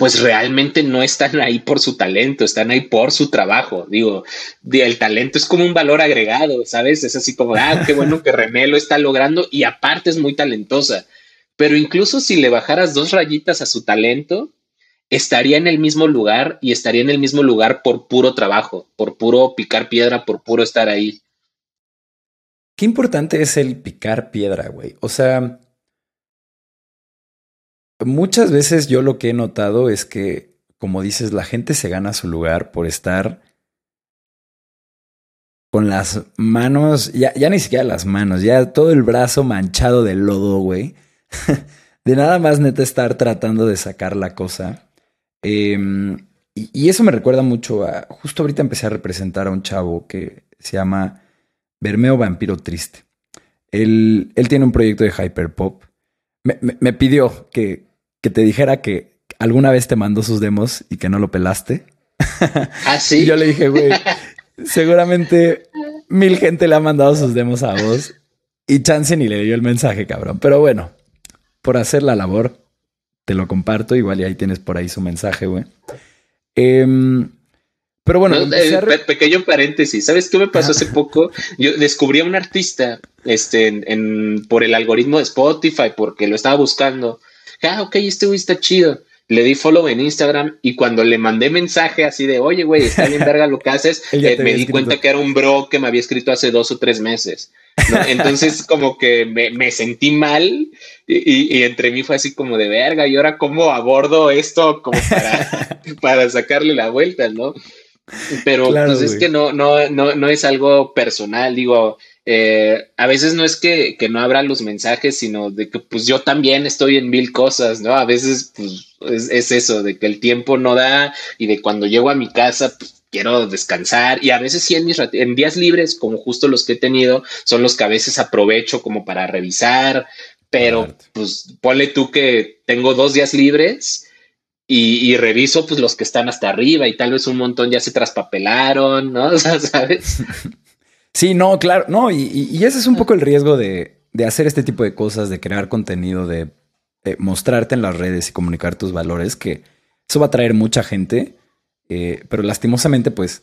pues realmente no están ahí por su talento, están ahí por su trabajo. Digo, el talento es como un valor agregado, ¿sabes? Es así como, ah, qué bueno que René lo está logrando y aparte es muy talentosa. Pero incluso si le bajaras dos rayitas a su talento, estaría en el mismo lugar y estaría en el mismo lugar por puro trabajo, por puro picar piedra, por puro estar ahí. Qué importante es el picar piedra, güey. O sea, Muchas veces yo lo que he notado es que, como dices, la gente se gana su lugar por estar con las manos, ya, ya ni siquiera las manos, ya todo el brazo manchado de lodo, güey. de nada más neta estar tratando de sacar la cosa. Em, y, eso me recuerda mucho a. Justo ahorita empecé a representar a un chavo que se llama Bermeo Vampiro Triste. Él, él tiene un proyecto de hyperpop. Me, me, pidió que, que te dijera que alguna vez te mandó sus demos y que no lo pelaste. Ah, sí. y yo le dije, güey, seguramente mil gente le ha mandado sus demos a vos y Chance ni le dio el mensaje, cabrón. Pero bueno, por hacer la labor, te lo comparto. Igual y ahí tienes por ahí su mensaje, güey. Em, pero bueno, eh, pequeño paréntesis. ¿Sabes qué me pasó hace poco? Yo descubrí a un artista este, en, por el algoritmo de Spotify porque lo estaba buscando. Ah, ok, este güey está chido le di follow en Instagram y cuando le mandé mensaje así de, oye, güey, está bien verga lo que haces, eh, me di cuenta que era un bro que me había escrito hace dos o tres meses. Entonces como que me, sentí mal y, entre mí fue así como de verga y ahora cómo abordo esto como para, para sacarle la vuelta, ¿no? Pero pues es que no, no, no, no es algo personal, digo, eh, a veces no es que, que, no abra los mensajes, sino de que pues yo también estoy en mil cosas, ¿no? A veces pues es, eso, de que el tiempo no da y de cuando llego a mi casa pues, quiero descansar y a veces sí en, mis en días libres, como justo los que he tenido, son los que a veces aprovecho como para revisar, pero pues ponle tú que tengo dos días libres. Y, y, reviso pues los que están hasta arriba y tal vez un montón ya se traspapelaron, ¿no? O sea, ¿sabes? Sí, no, claro, no, y, ese es un poco el riesgo de, hacer este tipo de cosas, de crear contenido, de, mostrarte en las redes y comunicar tus valores, que eso va a traer mucha gente, eh, pero lastimosamente, pues,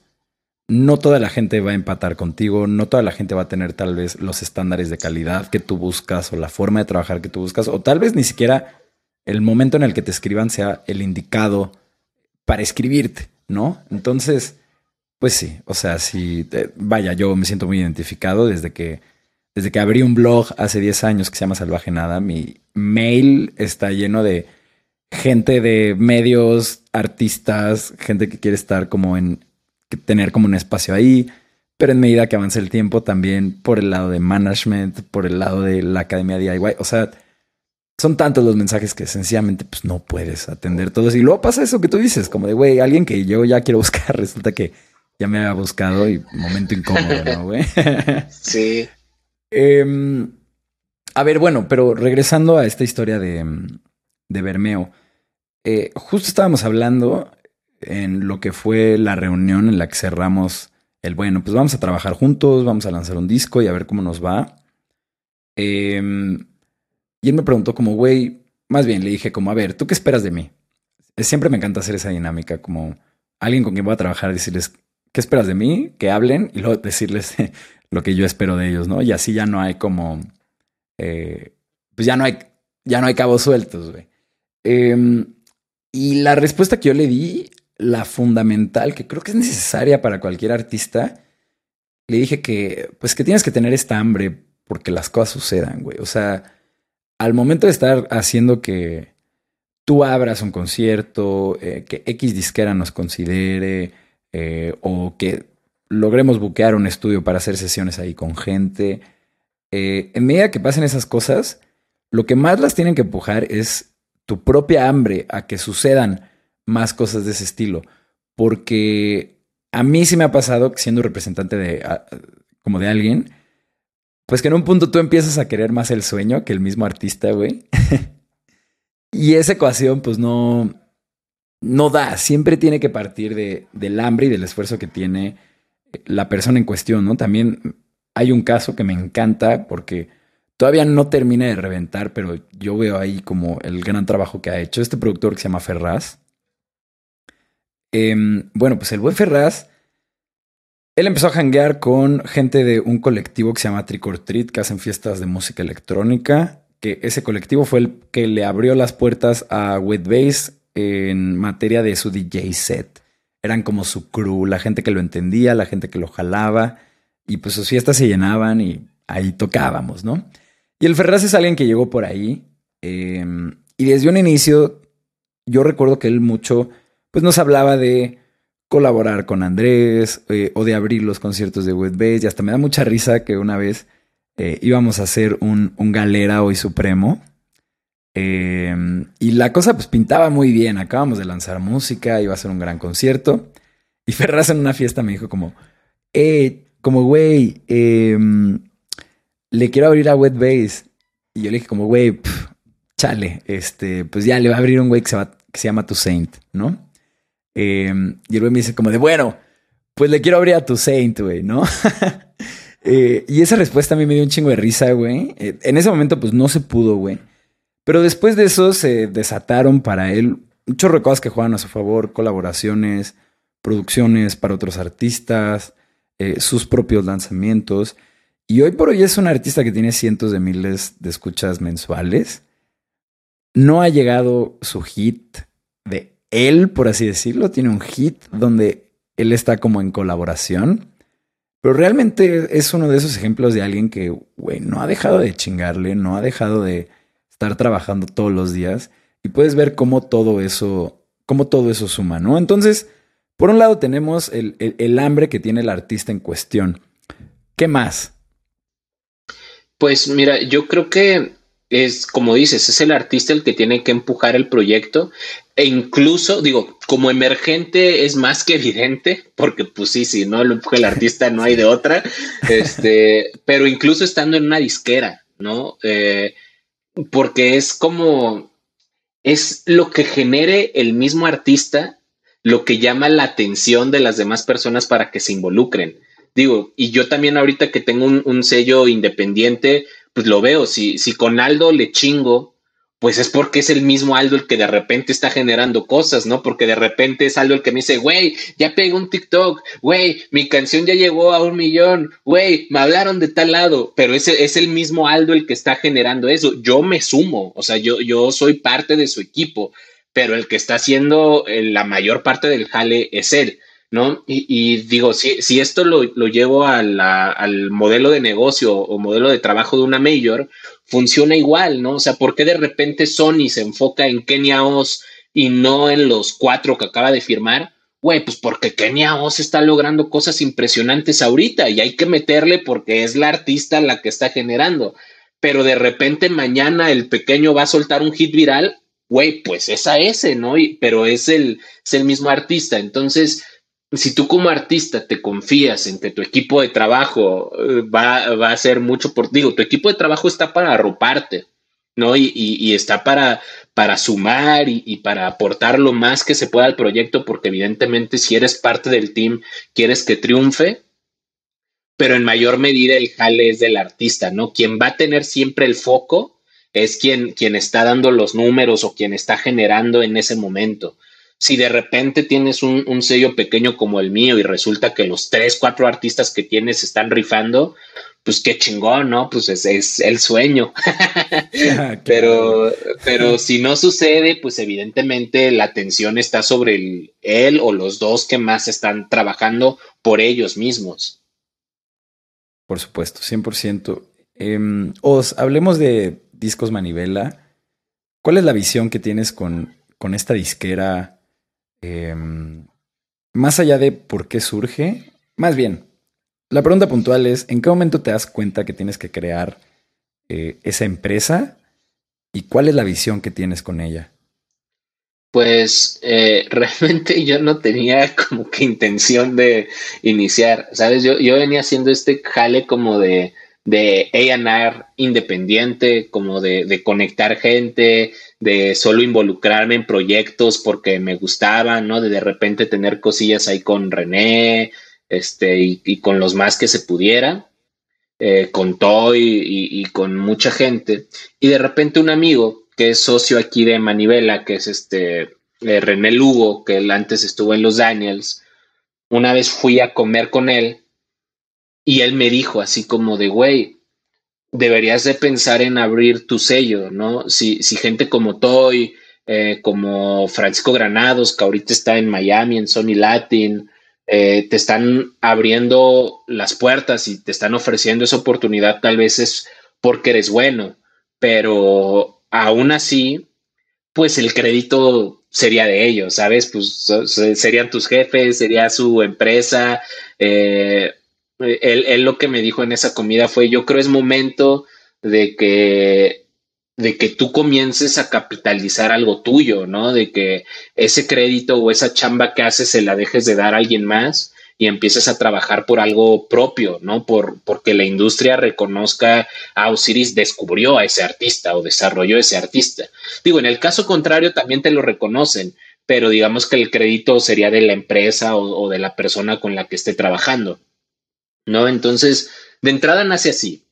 no toda la gente va a empatar contigo, no toda la gente va a tener tal vez los estándares de calidad que tú buscas o la forma de trabajar que tú buscas, o tal vez ni siquiera el momento en el que te escriban sea el indicado para escribirte, ¿no? Entonces, pues sí, o sea, sí, vaya, yo me siento muy identificado desde que, desde que abrí un blog hace 10 años que se llama Salvaje Nada, mi mail está lleno de gente de medios, artistas, gente que quiere estar como en, tener como un espacio ahí, pero en medida que avance el tiempo también por el lado de management, por el lado de la academia DIY, o sea, son tantos los mensajes que sencillamente pues no puedes atender todos. Y luego pasa eso que tú dices, como de, güey, alguien que yo ya quiero buscar, resulta que ya me había buscado y momento incómodo, ¿no, güey? sí. Em, a ver, bueno, pero regresando a esta historia de, de Bermeo, eh, justo estábamos hablando en lo que fue la reunión en la que cerramos el, bueno, pues vamos a trabajar juntos, vamos a lanzar un disco y a ver cómo nos va. Em, y él me preguntó como, güey, más bien le dije como, a ver, ¿tú qué esperas de mí? Siempre me encanta hacer esa dinámica, como alguien con quien voy a trabajar, decirles, ¿qué esperas de mí? Que hablen y luego decirles lo que yo espero de ellos, ¿no? Y así ya no hay como, eh, pues ya no hay, ya no hay cabos sueltos, güey. Em, y la respuesta que yo le di, la fundamental, que creo que es necesaria para cualquier artista, le dije que, pues que tienes que tener esta hambre porque las cosas sucedan, güey. O sea, al momento de estar haciendo que tú abras un concierto, eh, que X disquera nos considere, eh, o que logremos buquear un estudio para hacer sesiones ahí con gente. Eh, en medida que pasen esas cosas, lo que más las tienen que empujar es tu propia hambre a que sucedan más cosas de ese estilo. Porque a mí sí me ha pasado siendo representante de como de alguien, pues que en un punto tú empiezas a querer más el sueño que el mismo artista, güey. y esa ecuación, pues no, no da, siempre tiene que partir de, del hambre y del esfuerzo que tiene eh, la persona en cuestión, ¿no? También hay un caso que me encanta porque todavía no termina de reventar, pero yo veo ahí como el gran trabajo que ha hecho este productor que se llama Ferraz. Em, bueno, pues el buen Ferraz, él empezó a hanguear con gente de un colectivo que se llama Trick or Treat, que hacen fiestas de música electrónica, que ese colectivo fue el que le abrió las puertas a Wet Bass en materia de su DJ set. Eran como su crew, la gente que lo entendía, la gente que lo jalaba, y pues sus fiestas se llenaban y ahí tocábamos, ¿no? Y el Ferraz es alguien que llegó por ahí, em, y desde un inicio yo recuerdo que él mucho, pues nos hablaba de colaborar con Andrés eh, o de abrir los conciertos de Wet Y hasta me da mucha risa que una vez eh, íbamos a hacer un, un galera hoy supremo. Em, y la cosa pues pintaba muy bien. Acabamos de lanzar música, iba a ser un gran concierto. Y Ferraz en una fiesta me dijo como, eh, como güey, em, le quiero abrir a Wet Base. Y yo le dije como, güey, chale, este, pues ya le va a abrir un güey que se, llama Tu Saint, ¿no? Em, y el güey me dice como de, bueno, pues le quiero abrir a Tu Saint, güey, ¿no? Eh, y esa respuesta a mí me dio un chingo de risa, güey. Eh, en ese momento pues no se pudo, güey. Pero después de eso se desataron para él un chorro de cosas que juegan a su favor, colaboraciones, producciones para otros artistas, eh, sus propios lanzamientos. Y hoy por hoy es un artista que tiene cientos de miles de escuchas mensuales. No ha llegado su hit de él, por así decirlo. Tiene un hit donde él está como en colaboración. Pero realmente es uno de esos ejemplos de alguien que, güey, no ha dejado de chingarle, no ha dejado de estar trabajando todos los días. Y puedes ver cómo todo eso, cómo todo eso suma, ¿no? Entonces, por un lado tenemos el, el hambre que tiene el artista en cuestión. ¿Qué más? Pues mira, yo creo que es como dices, es el artista el que tiene que empujar el proyecto e incluso, digo, como emergente es más que evidente, porque pues sí, si no lo empuja el artista no hay de otra, este, pero incluso estando en una disquera, ¿no? Eh, porque es como, es lo que genere el mismo artista lo que llama la atención de las demás personas para que se involucren. Digo, y yo también ahorita que tengo un, un sello independiente, pues lo veo, si, si con Aldo le chingo, pues es porque es el mismo Aldo el que de repente está generando cosas, ¿no? Porque de repente es Aldo el que me dice, güey, ya pegó un TikTok, güey, mi canción ya llegó a un millón, güey, me hablaron de tal lado, pero ese es el mismo Aldo el que está generando eso. Yo me sumo, o sea, yo, yo soy parte de su equipo, pero el que está haciendo eh, la mayor parte del jale es él. ¿No? Y, digo, si, si esto lo, llevo al modelo de negocio o modelo de trabajo de una mayor, funciona igual, ¿no? O sea, ¿por qué de repente Sony se enfoca en Kenia Oz y no en los cuatro que acaba de firmar? Güey, pues porque Kenia Oz está logrando cosas impresionantes ahorita y hay que meterle porque es la artista la que está generando. Pero de repente mañana el pequeño va a soltar un hit viral, güey, pues es a ese, ¿no? pero es el, es el mismo artista. Entonces, si tú como artista te confías en que tu equipo de trabajo eh, va, va a hacer mucho por digo, tu equipo de trabajo está para arroparte, ¿no? Y, y, está para, para sumar y, y, para aportar lo más que se pueda al proyecto, porque evidentemente si eres parte del team, quieres que triunfe, pero en mayor medida el jale es del artista, ¿no? Quien va a tener siempre el foco es quien, quien está dando los números o quien está generando en ese momento si de repente tienes un, sello pequeño como el mío y resulta que los tres, cuatro artistas que tienes están rifando, pues qué chingón, ¿no? Pues es, el sueño. pero, pero si no sucede, pues evidentemente la atención está sobre el, él o los dos que más están trabajando por ellos mismos. Por supuesto, 100%. Em, Os, hablemos de discos manivela. ¿Cuál es la visión que tienes con, con esta disquera? Em, más allá de por qué surge, más bien, la pregunta puntual es, ¿en qué momento te das cuenta que tienes que crear eh, esa empresa y cuál es la visión que tienes con ella? Pues eh, realmente yo no tenía como que intención de iniciar, ¿sabes? Yo, venía haciendo este jale como de, de AR independiente, como de, conectar gente, de solo involucrarme en proyectos porque me gustaban, ¿no? De de repente tener cosillas ahí con René, este, y, con los más que se pudiera, eh, con Toy y, con mucha gente. Y de repente un amigo que es socio aquí de Manivela, que es este eh, René Lugo, que él antes estuvo en los Daniels, una vez fui a comer con él y él me dijo así como de, güey, deberías de pensar en abrir tu sello, ¿no? Si, si gente como Toy, eh, como Francisco Granados, que ahorita está en Miami, en Sony Latin, eh, te están abriendo las puertas y te están ofreciendo esa oportunidad, tal vez es porque eres bueno, pero aún así, pues el crédito sería de ellos, ¿sabes? Pues serían tus jefes, sería su empresa. Eh, él, lo que me dijo en esa comida fue, yo creo es momento de que de que tú comiences a capitalizar algo tuyo, ¿no? De que ese crédito o esa chamba que haces se la dejes de dar a alguien más y empieces a trabajar por algo propio, ¿no? Por, porque la industria reconozca, a Osiris descubrió a ese artista o desarrolló ese artista. Digo, en el caso contrario también te lo reconocen, pero digamos que el crédito sería de la empresa o, de la persona con la que esté trabajando, ¿no? Entonces, de entrada nace así.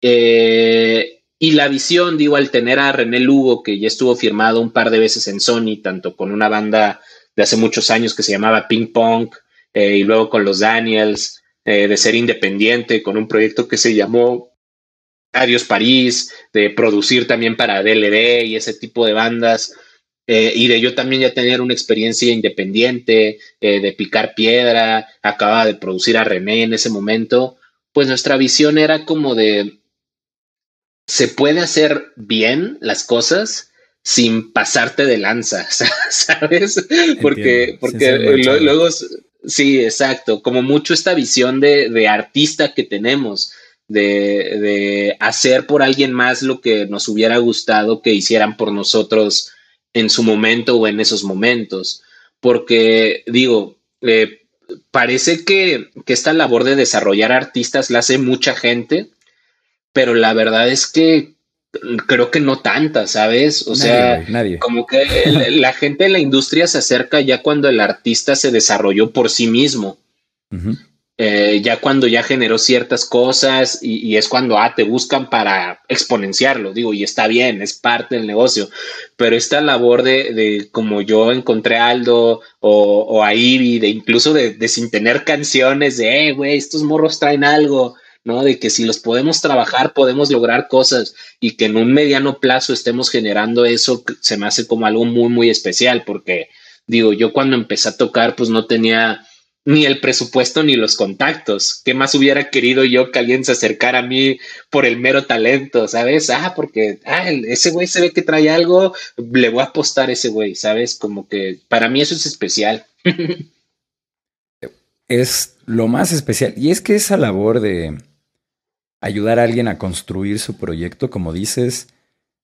Eh, y la visión, digo, al tener a René Lugo, que ya estuvo firmado un par de veces en Sony, tanto con una banda de hace muchos años que se llamaba Ping Pong, eh, y luego con los Daniels, eh, de ser independiente, con un proyecto que se llamó Adiós París, de producir también para DLD y ese tipo de bandas. Eh, y de yo también ya tener una experiencia independiente, de picar piedra, acababa de producir a René en ese momento, pues nuestra visión era como de, se puede hacer bien las cosas sin pasarte de lanza, ¿sabes? Porque, porque luego, Sí, exacto. Como mucho esta visión de, de artista que tenemos, de, de, hacer por alguien más lo que nos hubiera gustado que hicieran por nosotros en su momento o en esos momentos. Porque, digo, eh, parece que, que esta labor de desarrollar artistas la hace mucha gente, pero la verdad es que creo que no tanta, ¿sabes? O sea, como que la gente en la industria se acerca ya cuando el artista se desarrolló por sí mismo. Eh, ya cuando ya generó ciertas cosas y, es cuando ah, te buscan para exponenciarlo, digo, y está bien, es parte del negocio, pero esta labor de, como yo encontré a Aldo o, o a Ivy, de incluso de, de sin tener canciones, de, eh, güey, estos morros traen algo, ¿no? De que si los podemos trabajar, podemos lograr cosas y que en un mediano plazo estemos generando eso, se me hace como algo muy, muy especial, porque digo, yo cuando empecé a tocar, pues no tenía ni el presupuesto ni los contactos. ¿Qué más hubiera querido yo que alguien se acercara a mí por el mero talento, ¿sabes? Ah, porque ah, ese güey se ve que trae algo, le voy a apostar a ese güey, ¿sabes? Como que para mí eso es especial. es lo más especial. Y es que esa labor de, ayudar a alguien a construir su proyecto, como dices,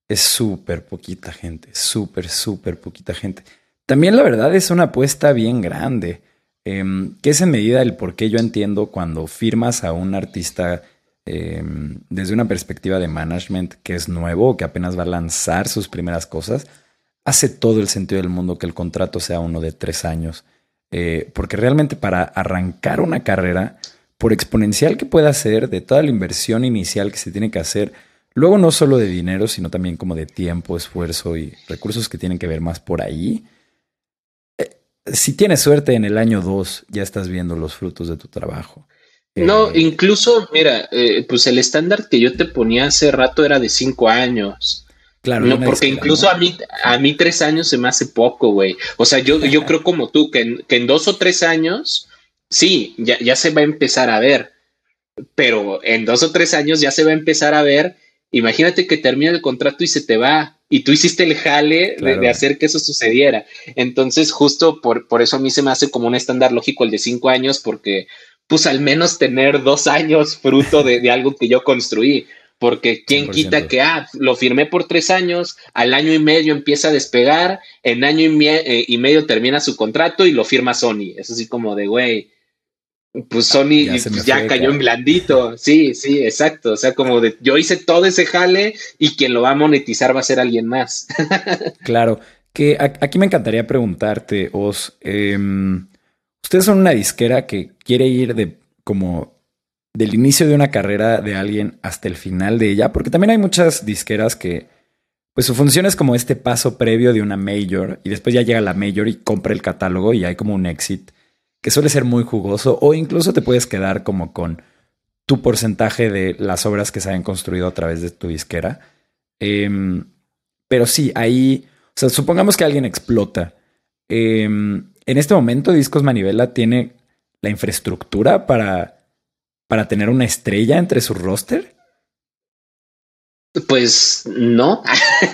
es súper poquita gente, súper, súper poquita gente. También la verdad es una apuesta bien grande, em, que es en medida el por qué yo entiendo cuando firmas a un artista em, desde una perspectiva de management que es nuevo, que apenas va a lanzar sus primeras cosas, hace todo el sentido del mundo que el contrato sea uno de tres años. Eh, porque realmente para arrancar una carrera, por exponencial que pueda ser, de toda la inversión inicial que se tiene que hacer, luego no solo de dinero, sino también como de tiempo, esfuerzo y recursos que tienen que ver más por ahí. Si tienes suerte en el año 2, ya estás viendo los frutos de tu trabajo. No, eh, incluso, mira, eh, pues el estándar que yo te ponía hace rato era de cinco años. Claro. No, porque incluso a mí, a mí tres años se me hace poco, güey. O sea, yo, yo creo como tú, que que en dos o tres años sí, ya, ya se va a empezar a ver, pero en dos o tres años ya se va a empezar a ver. Imagínate que termina el contrato y se te va y tú hiciste el jale de, hacer que eso sucediera. Entonces, justo por, por eso a mí se me hace como un estándar lógico el de cinco años, porque pues al menos tener dos años fruto de, algo que yo construí. Porque quién quita que, ah, lo firmé por tres años, al año y medio empieza a despegar, en año y, eh, y medio termina su contrato y lo firma Sony. Es así como de, güey, pues Sony ya, cayó en blandito. Sí, sí, exacto. O sea, como de yo hice todo ese jale y quien lo va a monetizar va a ser alguien más. claro. Que aquí me encantaría preguntarte, Os. Em, ustedes son una disquera que quiere ir de como del inicio de una carrera de alguien hasta el final de ella, porque también hay muchas disqueras que, pues su función es como este paso previo de una major y después ya llega la major y compra el catálogo y hay como un exit que suele ser muy jugoso o incluso te puedes quedar como con tu porcentaje de las obras que se han construido a través de tu disquera. Em, pero sí, ahí, o sea, supongamos que alguien explota. Em, en este momento, Discos Manivela tiene la infraestructura para, para tener una estrella entre su roster. Pues no,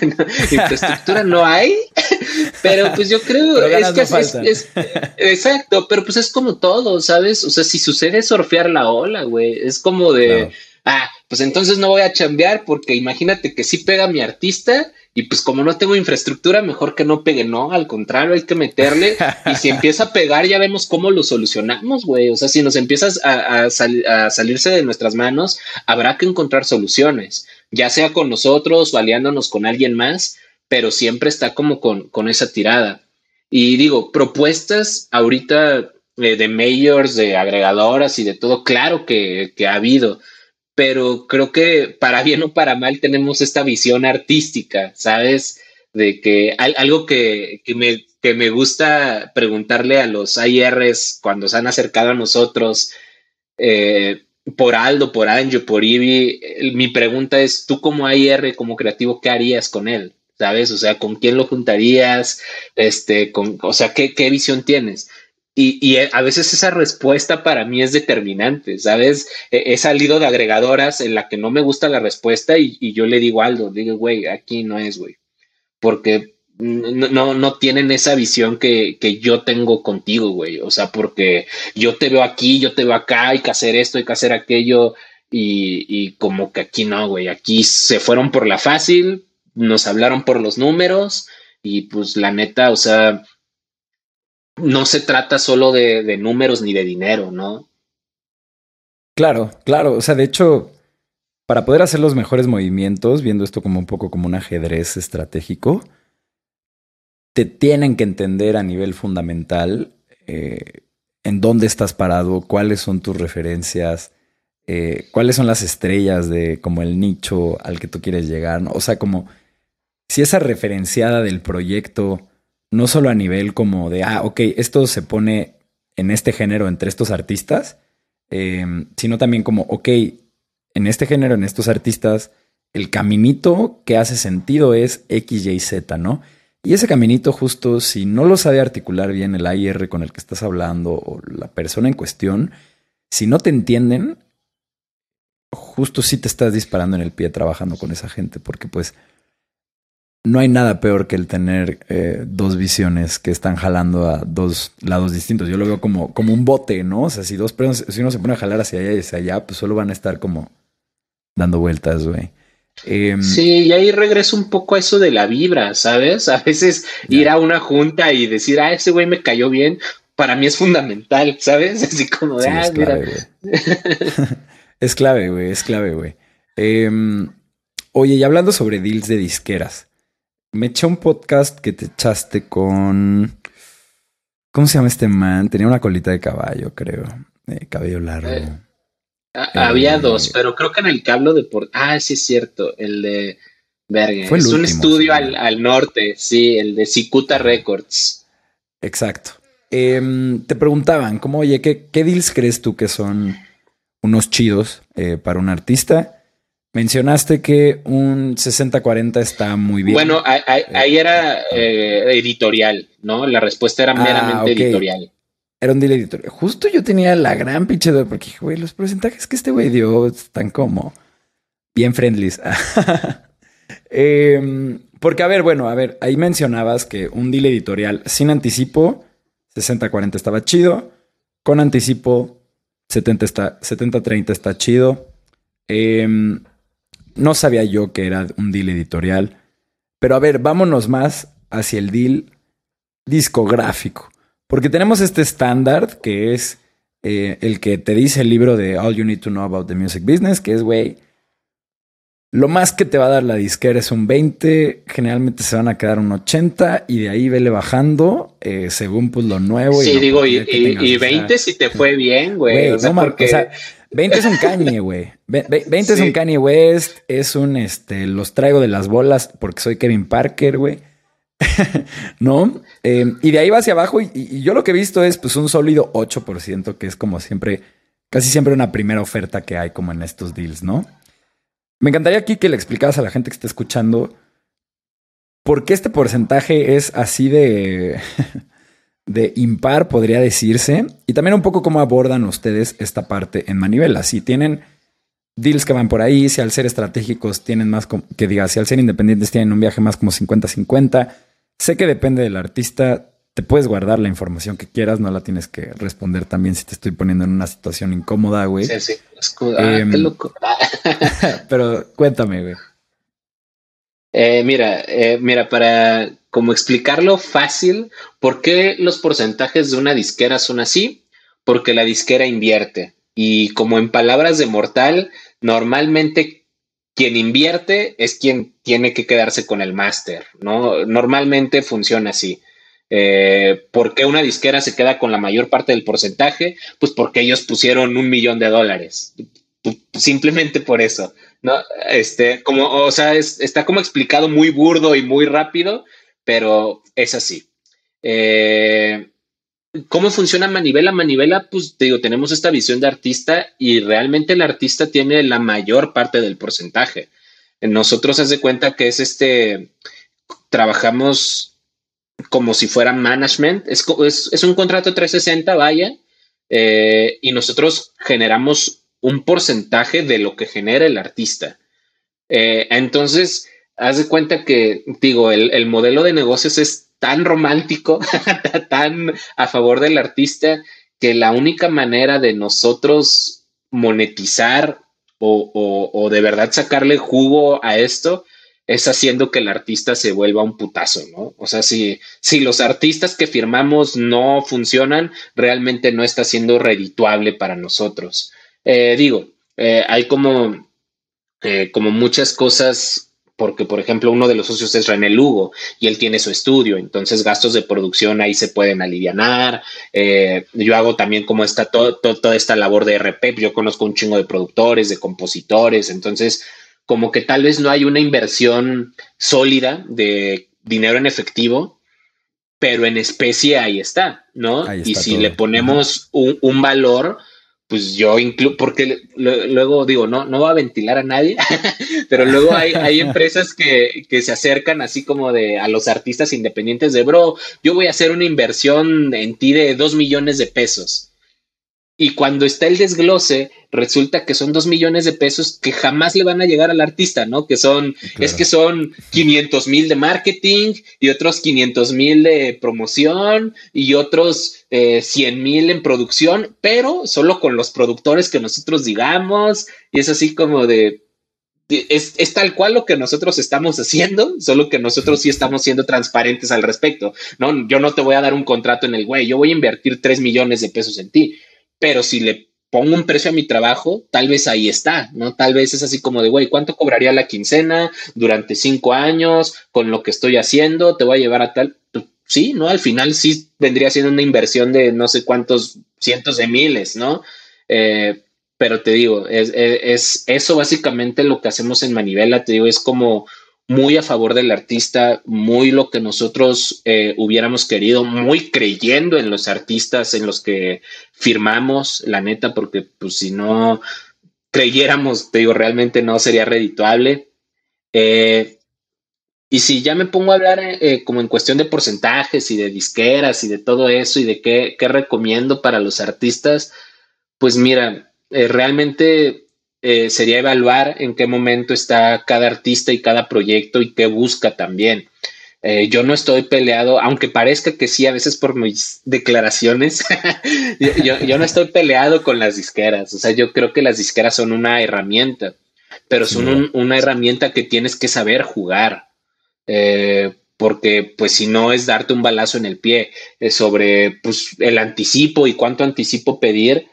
infraestructura no hay, Pero pues yo creo es que es, exacto, pero pues es como todo, ¿sabes? O sea, si sucede surfear la ola, güey, es como de, ah, pues entonces no voy a chambear porque imagínate que sí pega mi artista y pues como no tengo infraestructura, mejor que no pegue, no, al contrario, hay que meterle y si empieza a pegar ya vemos cómo lo solucionamos, güey, o sea, si nos empiezas a, a salirse de nuestras manos, habrá que encontrar soluciones, ya sea con nosotros o aliándonos con alguien más, pero siempre está como con, con esa tirada. Y digo, propuestas ahorita eh, de mayors, de agregadoras y de todo, claro que, que ha habido, pero creo que para bien o para mal tenemos esta visión artística, ¿sabes? De que algo que, que, me, que me gusta preguntarle a los IRs cuando se han acercado a nosotros, eh, por Aldo, por Anjo, por Ibi, mi pregunta es, tú como IR, como creativo, ¿qué harías con él? ¿Sabes? O sea, ¿con quién lo juntarías? Este, con, o sea, ¿qué, visión tienes? Y, y, a veces esa respuesta para mí es determinante, ¿sabes? He, salido de agregadoras en la que no me gusta la respuesta y, y yo le digo algo, digo, güey, aquí no es, güey, porque no, no tienen esa visión que, que yo tengo contigo, güey, o sea, porque yo te veo aquí, yo te veo acá, hay que hacer esto, hay que hacer aquello, y, y como que aquí no, güey, aquí se fueron por la fácil, nos hablaron por los números y pues la neta, o sea, no se trata solo de, números ni de dinero, ¿no? Claro, claro, o sea, de hecho, para poder hacer los mejores movimientos, viendo esto como un poco como un ajedrez estratégico, te tienen que entender a nivel fundamental eh, en dónde estás parado, cuáles son tus referencias, eh, cuáles son las estrellas de como el nicho al que tú quieres llegar, o sea, como si esa referenciada del proyecto, no solo a nivel como de, ah, ok, esto se pone en este género entre estos artistas, em, sino también como, ok, en este género, en estos artistas, el caminito que hace sentido es X, Y, Z, ¿no? Y ese caminito justo, si no lo sabe articular bien el IR con el que estás hablando o la persona en cuestión, si no te entienden, justo sí te estás disparando en el pie trabajando con esa gente, porque pues no hay nada peor que el tener eh, dos visiones que están jalando a dos lados distintos. Yo lo veo como, como un bote, ¿no? O sea, si dos personas, si uno se pone a jalar hacia allá y hacia allá, pues solo van a estar como dando vueltas, güey. Em, sí, y ahí regreso un poco a eso de la vibra, ¿sabes? A veces ir a una junta y decir, ah, ese güey me cayó bien, para mí es fundamental, ¿sabes? Así como de, ah, es clave, es clave, güey, es clave, güey. Em, oye, y hablando sobre deals de disqueras, me eché un podcast que te echaste con. ¿Cómo se llama este man? Tenía una colita de caballo, creo. Eh, cabello largo. Eh, había eh, dos, pero creo que en el cablo de por. Ah, sí es cierto. El de. Verga. es un estudio al, norte, sí, el de Cicuta Records. Exacto. Em, te preguntaban, ¿cómo, oye, ¿qué, ¿qué, deals crees tú que son unos chidos para un artista? Mencionaste que un 60-40 está muy bien. Bueno, ahí, era eh, editorial, ¿no? La respuesta era ah, meramente editorial. Era un deal editorial. Justo yo tenía la gran pinche de porque, güey, los porcentajes que este güey dio están como bien friendly. Em, porque, a ver, bueno, a ver, ahí mencionabas que un deal editorial sin anticipo, 60-40 estaba chido. Con anticipo, 70-30 está, 70 está chido. Eh, no sabía yo que era un deal editorial. Pero a ver, vámonos más hacia el deal discográfico. Porque tenemos este estándar que es eh, el que te dice el libro de All You Need to Know About the Music Business, que es, güey, lo más que te va a dar la disquera es un 20, generalmente se van a quedar un 80 y de ahí vele bajando eh, según pues lo nuevo. Sí, digo, y, y, 20 si te fue bien, güey. O, sea, porque... 20 es un Kanye, güey. 20 es un Kanye West, es un, este, los traigo de las bolas porque soy Kevin Parker, güey. ¿No? Em, y de ahí va hacia abajo y, yo lo que he visto es pues un sólido 8%, que es como siempre, casi siempre una primera oferta que hay como en estos deals, ¿no? Me encantaría aquí que le explicaras a la gente que está escuchando por qué este porcentaje es así de... de impar, podría decirse. Y también un poco cómo abordan ustedes esta parte en Manivela. Si tienen deals que van por ahí, si al ser estratégicos tienen más, que diga, si al ser independientes tienen un viaje más como 50-50, sé que depende del artista, te puedes guardar la información que quieras, no la tienes que responder también si te estoy poniendo en una situación incómoda, güey. Sí, sí, ah, qué em, loco. pero cuéntame, güey. Eh, mira, eh, mira, para como explicarlo fácil, ¿por qué los porcentajes de una disquera son así? Porque la disquera invierte. Y como en palabras de Mortal, normalmente quien invierte es quien tiene que quedarse con el máster, ¿no? Normalmente funciona así. Eh, ¿Por qué una disquera se queda con la mayor parte del porcentaje? Pues porque ellos pusieron un millón de dólares. Simplemente por eso. ¿no? Este, como, o sea, está como explicado muy burdo y muy rápido, pero es así. Eh, ¿Cómo funciona Manivela? Manivela, pues te digo, tenemos esta visión de artista y realmente el artista tiene la mayor parte del porcentaje. Nosotros haz de cuenta que es este, trabajamos como si fuera management, es, es, un contrato 360, vaya, eh, y nosotros generamos un porcentaje de lo que genera el artista. Eh, entonces, haz de cuenta que, digo, el, el modelo de negocios es tan romántico, tan a favor del artista, que la única manera de nosotros monetizar o, o, de verdad sacarle jugo a esto es haciendo que el artista se vuelva un putazo, ¿no? O sea, si, si los artistas que firmamos no funcionan, realmente no está siendo redituable para nosotros. Eh, digo, eh, hay como, eh, como muchas cosas porque, por ejemplo, uno de los socios es René Lugo y él tiene su estudio, entonces gastos de producción ahí se pueden aliviar. Eh, yo hago también como esta, toda esta labor de RP, yo conozco un chingo de productores, de compositores, entonces como que tal vez no hay una inversión sólida de dinero en efectivo, pero en especie ahí está, ¿no? y si le ponemos un, un valor, pues yo incluso, porque luego digo, no, no va a ventilar a nadie, pero luego hay, hay empresas que, que, se acercan así como de a los artistas independientes de, bro, yo voy a hacer una inversión en ti de dos millones de pesos. Y cuando está el desglose, resulta que son dos millones de pesos que jamás le van a llegar al artista, ¿no? Que son, es que son 500 mil de marketing y otros 500 mil de promoción y otros eh, 100 mil en producción, pero solo con los productores que nosotros digamos. Y es así como de, es, es, tal cual lo que nosotros estamos haciendo, solo que nosotros sí estamos siendo transparentes al respecto. No, yo no te voy a dar un contrato en el güey, yo voy a invertir 3 millones de pesos en ti pero si le pongo un precio a mi trabajo, tal vez ahí está, ¿no? Tal vez es así como de, güey, ¿cuánto cobraría la quincena durante cinco años con lo que estoy haciendo? Te voy a llevar a tal. Pues, sí, ¿no? Al final sí vendría siendo una inversión de no sé cuántos cientos de miles, ¿no? Eh, pero te digo, es, es, eso básicamente lo que hacemos en Manivela, te digo, es como muy a favor del artista, muy lo que nosotros eh, hubiéramos querido, muy creyendo en los artistas en los que firmamos, la neta, porque pues si no creyéramos, te digo, realmente no sería redituable. Eh, y si ya me pongo a hablar eh, como en cuestión de porcentajes y de disqueras y de todo eso y de qué, qué recomiendo para los artistas, pues mira, realmente eh, sería evaluar en qué momento está cada artista y cada proyecto y qué busca también. Eh, yo no estoy peleado, aunque parezca que sí, a veces por mis declaraciones, yo, no estoy peleado con las disqueras. O sea, yo creo que las disqueras son una herramienta, pero son una herramienta que tienes que saber jugar. Eh, porque pues si no es darte un balazo en el pie sobre pues, el anticipo y cuánto anticipo pedir,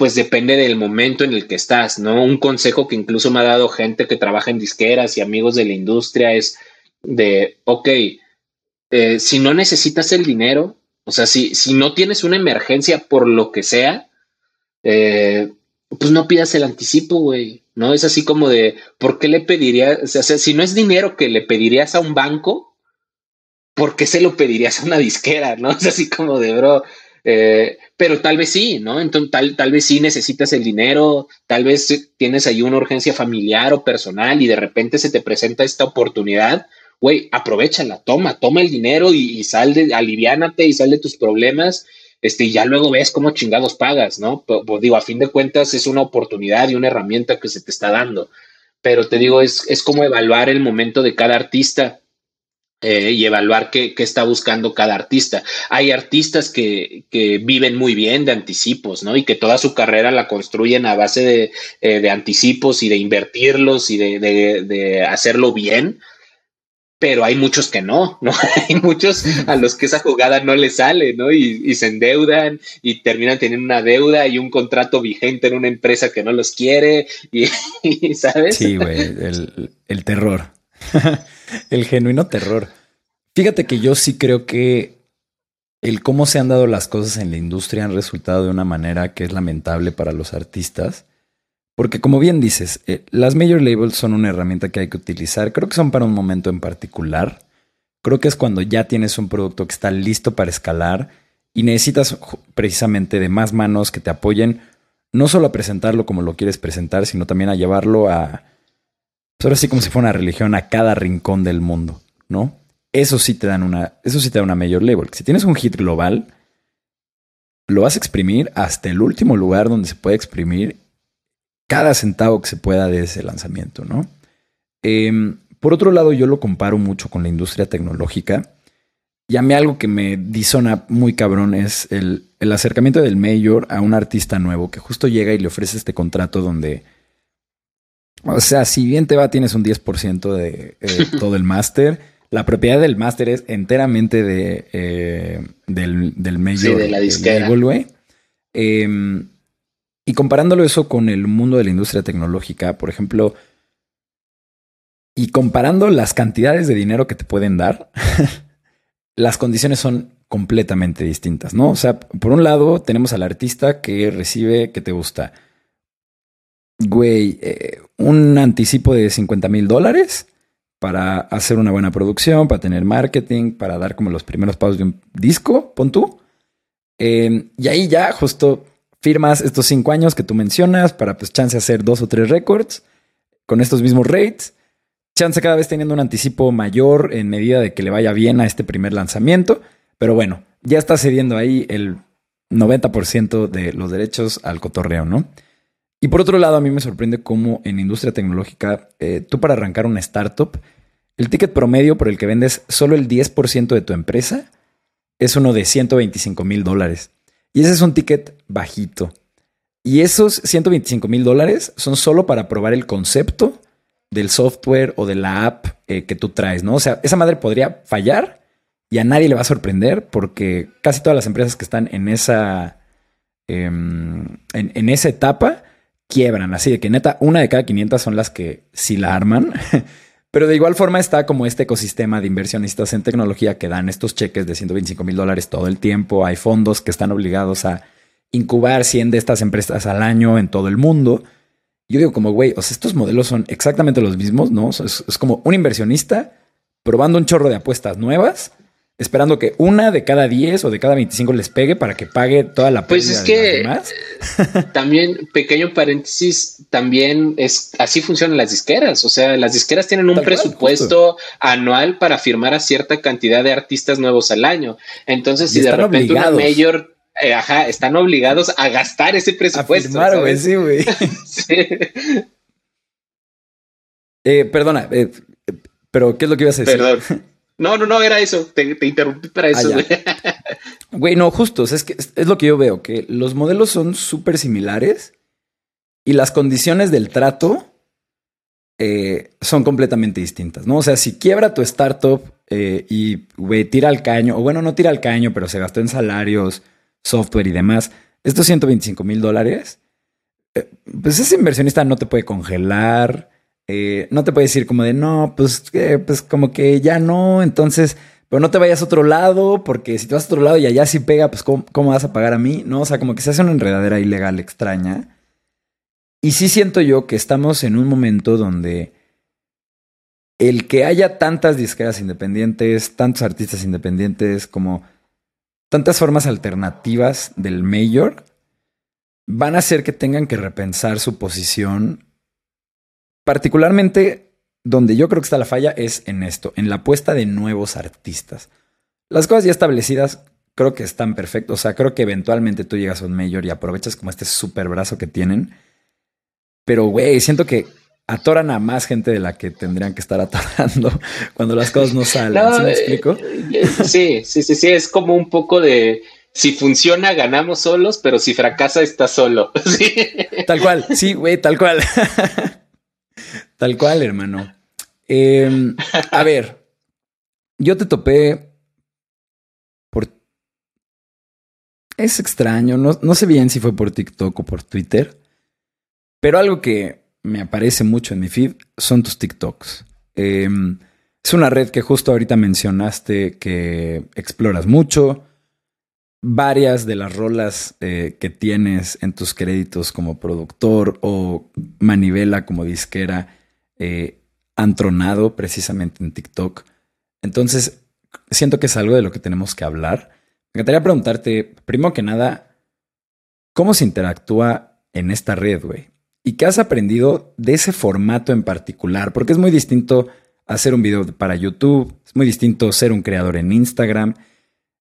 pues depende del momento en el que estás, ¿no? Un consejo que incluso me ha dado gente que trabaja en disqueras y amigos de la industria es de, ok, eh, si no necesitas el dinero, o sea, si, si no tienes una emergencia por lo que sea, eh, pues no pidas el anticipo, güey, ¿no? Es así como de, ¿por qué le pedirías? O sea, si no es dinero que le pedirías a un banco, ¿por qué se lo pedirías a una disquera, no? Es así como de, bro, eh, pero tal vez sí, ¿no? Entonces, tal, tal vez sí necesitas el dinero, tal vez tienes ahí una urgencia familiar o personal y de repente se te presenta esta oportunidad, güey, aprovechala, toma, toma el dinero y, sal de, aliviánate y sal de tus problemas, este, y ya luego ves cómo chingados pagas, ¿no? Pues digo, a fin de cuentas es una oportunidad y una herramienta que se te está dando, pero te digo, es, es como evaluar el momento de cada artista. Eh, y evaluar qué, está buscando cada artista. Hay artistas que, viven muy bien de anticipos, ¿no? Y que toda su carrera la construyen a base de, eh, anticipos y de invertirlos y de, hacerlo bien. Pero hay muchos que no, ¿no? hay muchos a los que esa jugada no les sale, ¿no? Y, se endeudan y terminan teniendo una deuda y un contrato vigente en una empresa que no los quiere y, ¿sabes? Sí, güey, el, el terror. el genuino terror. Fíjate que yo sí creo que el cómo se han dado las cosas en la industria han resultado de una manera que es lamentable para los artistas. Porque como bien dices, eh, las major labels son una herramienta que hay que utilizar. Creo que son para un momento en particular. Creo que es cuando ya tienes un producto que está listo para escalar y necesitas precisamente de más manos que te apoyen, no solo a presentarlo como lo quieres presentar, sino también a llevarlo a, pues ahora sí como si fuera una religión a cada rincón del mundo, ¿no? Eso sí te dan una, eso sí te da una mayor level. Si tienes un hit global, lo vas a exprimir hasta el último lugar donde se puede exprimir cada centavo que se pueda de ese lanzamiento, ¿no? Em, por otro lado, yo lo comparo mucho con la industria tecnológica. Y a mí algo que me disona muy cabrón es el, el acercamiento del mayor a un artista nuevo que justo llega y le ofrece este contrato donde o sea, si bien te va, tienes un 10% de eh, todo el máster. La propiedad del máster es enteramente de, eh, del, del mayor. de la disquera. Em, y comparándolo eso con el mundo de la industria tecnológica, por ejemplo, y comparando las cantidades de dinero que te pueden dar, las condiciones son completamente distintas, ¿no? O sea, por un lado tenemos al artista que recibe que te gusta güey, eh, un anticipo de 50 mil dólares para hacer una buena producción, para tener marketing, para dar como los primeros pasos de un disco, pon tú. Em, y ahí ya justo firmas estos cinco años que tú mencionas para pues chance hacer dos o tres récords con estos mismos rates. Chance cada vez teniendo un anticipo mayor en medida de que le vaya bien a este primer lanzamiento. Pero bueno, ya está cediendo ahí el 90% de los derechos al cotorreo, ¿no? Y por otro lado, a mí me sorprende cómo en industria tecnológica, eh, tú para arrancar una startup, el ticket promedio por el que vendes solo el 10% de tu empresa es uno de 125 mil dólares. Y ese es un ticket bajito. Y esos 125 mil dólares son solo para probar el concepto del software o de la app eh, que tú traes, ¿no? O sea, esa madre podría fallar y a nadie le va a sorprender porque casi todas las empresas que están en esa, em, en esa etapa quiebran. Así de que neta, una de cada 500 son las que sí la arman. Pero de igual forma está como este ecosistema de inversionistas en tecnología que dan estos cheques de 125 mil dólares todo el tiempo. Hay fondos que están obligados a incubar 100 de estas empresas al año en todo el mundo. Yo digo como, güey, o sea, estos modelos son exactamente los mismos, ¿no? es como un inversionista probando un chorro de apuestas nuevas esperando que una de cada 10 o de cada 25 les pegue para que pague toda la Pues es que también, pequeño paréntesis, también es así funcionan las disqueras. O sea, las disqueras tienen un presupuesto anual para firmar a cierta cantidad de artistas nuevos al año. Entonces, si de repente una mayor eh, ajá, están obligados a gastar ese presupuesto. A sí, güey. Eh, perdona, eh, pero ¿qué es lo que ibas a decir? Perdón. No, no, no, era eso. Te, interrumpí para ah, eso. güey, no, justo. es que es, lo que yo veo, que los modelos son súper similares y las condiciones del trato eh, son completamente distintas, ¿no? O sea, si quiebra tu startup eh, y, güey, tira al caño, o bueno, no tira al caño, pero se gastó en salarios, software y demás, estos 125 mil dólares, eh, pues ese inversionista no te puede congelar eh, no te puede decir como de no, pues, pues como que ya no, entonces, pero no te vayas a otro lado, porque si te vas a otro lado y allá sí pega, pues ¿cómo, vas a pagar a mí? No, o sea, como que se hace una enredadera ilegal extraña. Y sí siento yo que estamos en un momento donde el que haya tantas disqueras independientes, tantos artistas independientes, como tantas formas alternativas del mayor, van a hacer que tengan que repensar su posición Particularmente donde yo creo que está la falla es en esto, en la apuesta de nuevos artistas. Las cosas ya establecidas creo que están perfectas. O sea, creo que eventualmente tú llegas a un mayor y aprovechas como este super brazo que tienen. Pero, güey, siento que atoran a más gente de la que tendrían que estar atorando cuando las cosas no salen. ¿Sí me explico? Eh, sí, sí, sí, sí, es como un poco de si funciona, ganamos solos, pero si fracasa, está solo. Tal cual, sí, güey, tal cual. tal cual, hermano. Em, a ver, yo te topé por... Es extraño, no, no sé bien si fue por TikTok o por Twitter, pero algo que me aparece mucho en mi feed son tus TikToks. Em, es una red que justo ahorita mencionaste que exploras mucho. Varias de las rolas eh, que tienes en tus créditos como productor o manivela como disquera eh, han tronado precisamente en TikTok. Entonces, siento que es algo de lo que tenemos que hablar. Me encantaría preguntarte, primero que nada, ¿cómo se interactúa en esta red, güey? ¿Y qué has aprendido de ese formato en particular? Porque es muy distinto hacer un video para YouTube, es muy distinto ser un creador en Instagram.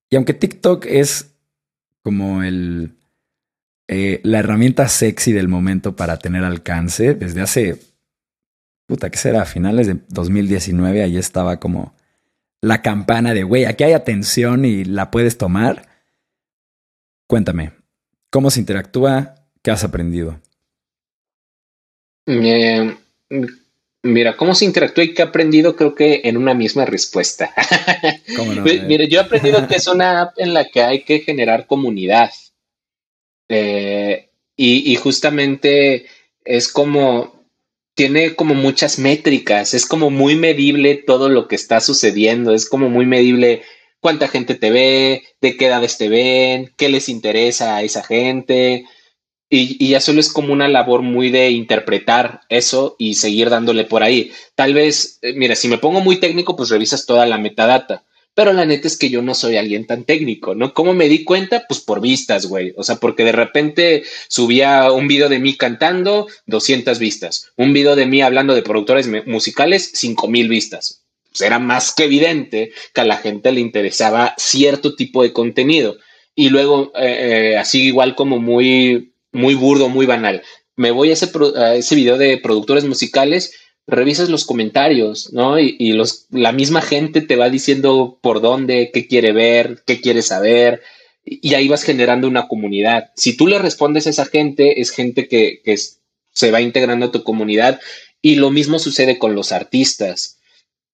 Y aunque TikTok es como el, eh, la herramienta sexy del momento para tener alcance, desde hace, puta, ¿qué será? Finales de 2019, ahí estaba como la campana de, güey, aquí hay atención y la puedes tomar. Cuéntame, ¿cómo se interactúa? ¿Qué has aprendido? Eh, mira, ¿cómo se interactúa y qué he aprendido? Creo que en una misma respuesta. mira, yo he aprendido que es una app en la que hay que generar comunidad. Eh, y, justamente es como, tiene como muchas métricas, es como muy medible todo lo que está sucediendo, es como muy medible cuánta gente te ve, de qué edades te ven, qué les interesa a esa gente. Y, ya solo es como una labor muy de interpretar eso y seguir dándole por ahí. Tal vez, eh, mira, si me pongo muy técnico, pues revisas toda la metadata. Pero la neta es que yo no soy alguien tan técnico, ¿no? ¿Cómo me di cuenta? Pues por vistas, güey. O sea, porque de repente subía un video de mí cantando, 200 vistas. Un video de mí hablando de productores musicales, 5000 vistas. Pues era más que evidente que a la gente le interesaba cierto tipo de contenido. Y luego, eh, eh, así igual como muy muy burdo, muy banal. Me voy a ese, ese video de productores musicales, revisas los comentarios, ¿no? Y, la misma gente te va diciendo por dónde, qué quiere ver, qué quiere saber, y ahí vas generando una comunidad. Si tú le respondes a esa gente, es gente que, que se va integrando a tu comunidad, y lo mismo sucede con los artistas.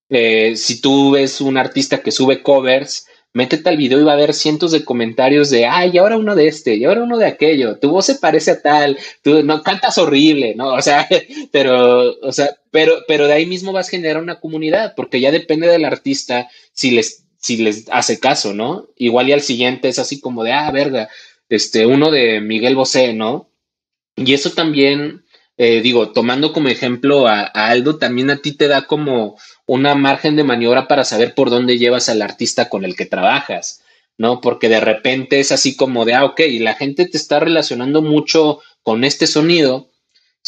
Eh, si tú ves un artista que sube covers, métete al video y va a haber cientos de comentarios de, ay, y ahora uno de este, y ahora uno de aquello, tu voz se parece a tal, tú no cantas horrible, ¿no? O sea, pero, o sea, pero, pero de ahí mismo vas a generar una comunidad, porque ya depende del artista si les, si les hace caso, ¿no? Igual y al siguiente es así como de, ah, verga, este, uno de Miguel Bosé, ¿no? Y eso también eh, digo, tomando como ejemplo a, Aldo, también a ti te da como una margen de maniobra para saber por dónde llevas al artista con el que trabajas, ¿no? Porque de repente es así como de, ah, ok, y la gente te está relacionando mucho con este sonido.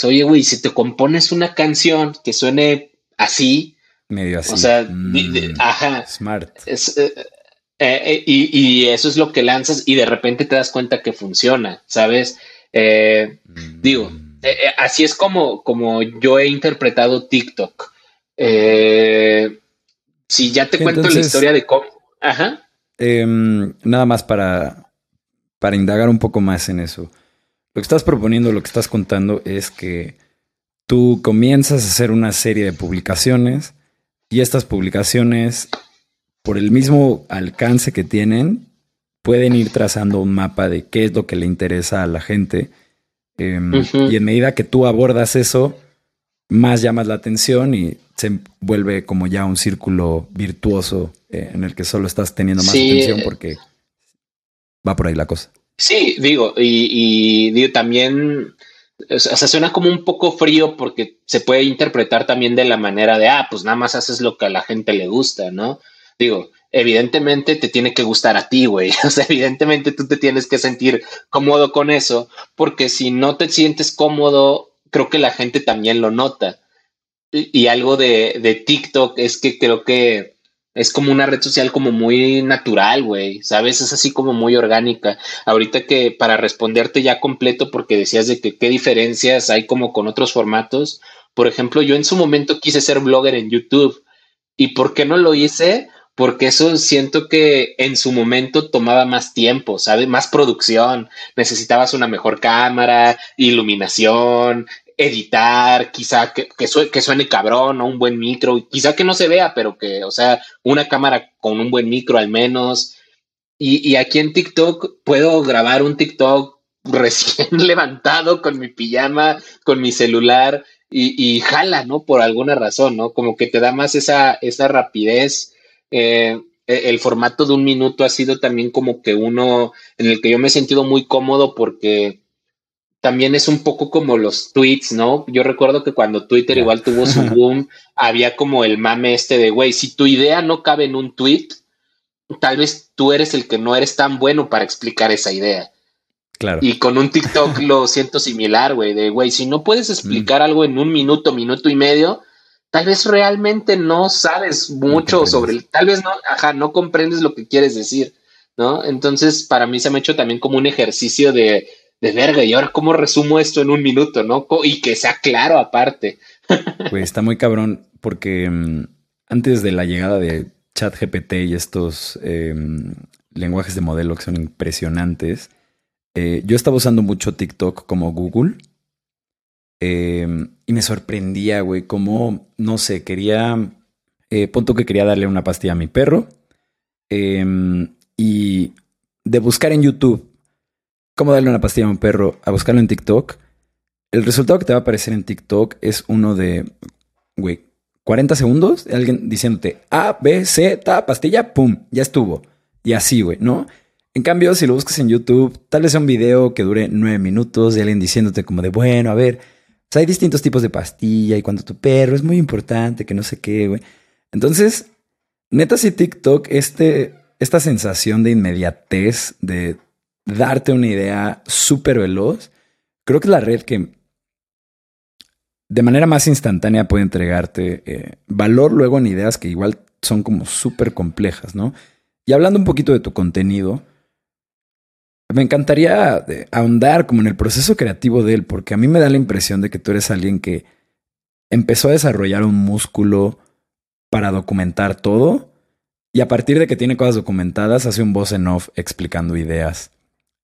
Oye, güey, si te compones una canción que suene así, medio así. O sea, mm, ajá. Smart. Eh, eh, y, y, eso es lo que lanzas y de repente te das cuenta que funciona, ¿sabes? Mm. Digo, eh, eh, así es como, como yo he interpretado TikTok. Eh, si ya te cuento la historia de cómo. Ajá. Em, nada más para, para indagar un poco más en eso. Lo que estás proponiendo, lo que estás contando es que tú comienzas a hacer una serie de publicaciones y estas publicaciones, por el mismo alcance que tienen, pueden ir trazando un mapa de qué es lo que le interesa a la gente Em, y en medida que tú abordas eso, más llamas la atención y se vuelve como ya un círculo virtuoso eh, en el que solo estás teniendo más atención porque va por ahí la cosa. Sí, digo, y, digo, también, o sea, suena como un poco frío porque se puede interpretar también de la manera de, ah, pues nada más haces lo que a la gente le gusta, ¿no? Digo, evidentemente te tiene que gustar a ti, güey. O sea, evidentemente tú te tienes que sentir cómodo con eso, porque si no te sientes cómodo, creo que la gente también lo nota. Y, algo de, de, TikTok es que creo que es como una red social como muy natural, güey, ¿sabes? Es así como muy orgánica. Ahorita que para responderte ya completo, porque decías de que qué diferencias hay como con otros formatos, Por ejemplo, yo en su momento quise ser blogger en YouTube. ¿Y por qué no lo hice? Porque eso siento que en su momento tomaba más tiempo, ¿sabes? Más producción. Necesitabas una mejor cámara, iluminación, editar, quizá que, suene cabrón, o un buen micro, quizá que no se vea, pero que, o sea, una cámara con un buen micro al menos. Y, y aquí en TikTok puedo grabar un TikTok recién levantado con mi pijama, con mi celular y, y, jala, ¿no? Por alguna razón, ¿no? Como que te da más esa, esa rapidez. Eh, e, el formato de un minuto ha sido también como que uno en el que yo me he sentido muy cómodo porque también es un poco como los tweets, ¿no? Yo recuerdo que cuando Twitter igual tuvo su boom, había como el mame este de, güey, si tu idea no cabe en un tweet, tal vez tú eres el que no eres tan bueno para explicar esa idea. Claro. Y con un TikTok lo siento similar, güey, de, güey, si no puedes explicar mm. algo en un minuto, minuto y medio, tal vez realmente no sabes mucho sobre el, tal vez no, ajá, no comprendes lo que quieres decir, ¿no? Entonces, para mí se me ha hecho también como un ejercicio de, de verga, y ahora cómo resumo esto en un minuto, ¿no? Y que sea claro aparte. Pues está muy cabrón, porque mm, antes de la llegada de ChatGPT y estos em, lenguajes de modelo que son impresionantes, eh, yo estaba usando mucho TikTok como Google. Em, y me sorprendía, güey, como, no sé, quería, eh, punto que quería darle una pastilla a mi perro. Em, y de buscar en YouTube cómo darle una pastilla a un perro, a buscarlo en TikTok, el resultado que te va a aparecer en TikTok es uno de, güey, 40 segundos alguien diciéndote A, B, C, ta, pastilla, pum, ya estuvo. Y así, güey, ¿no? En cambio, si lo buscas en YouTube, tal vez sea un video que dure nueve minutos de alguien diciéndote como de, bueno, a ver, hay distintos tipos de pastilla y cuando tu perro es muy importante, que no sé qué, güey. Entonces, neta, si TikTok, este, esta sensación de inmediatez, de darte una idea súper veloz, creo que es la red que de manera más instantánea puede entregarte eh, valor luego en ideas que igual son como súper complejas, ¿no? Y hablando un poquito de tu contenido, me encantaría eh, ahondar como en el proceso creativo de él, porque a mí me da la impresión de que tú eres alguien que empezó a desarrollar un músculo para documentar todo y a partir de que tiene cosas documentadas hace un voz en off explicando ideas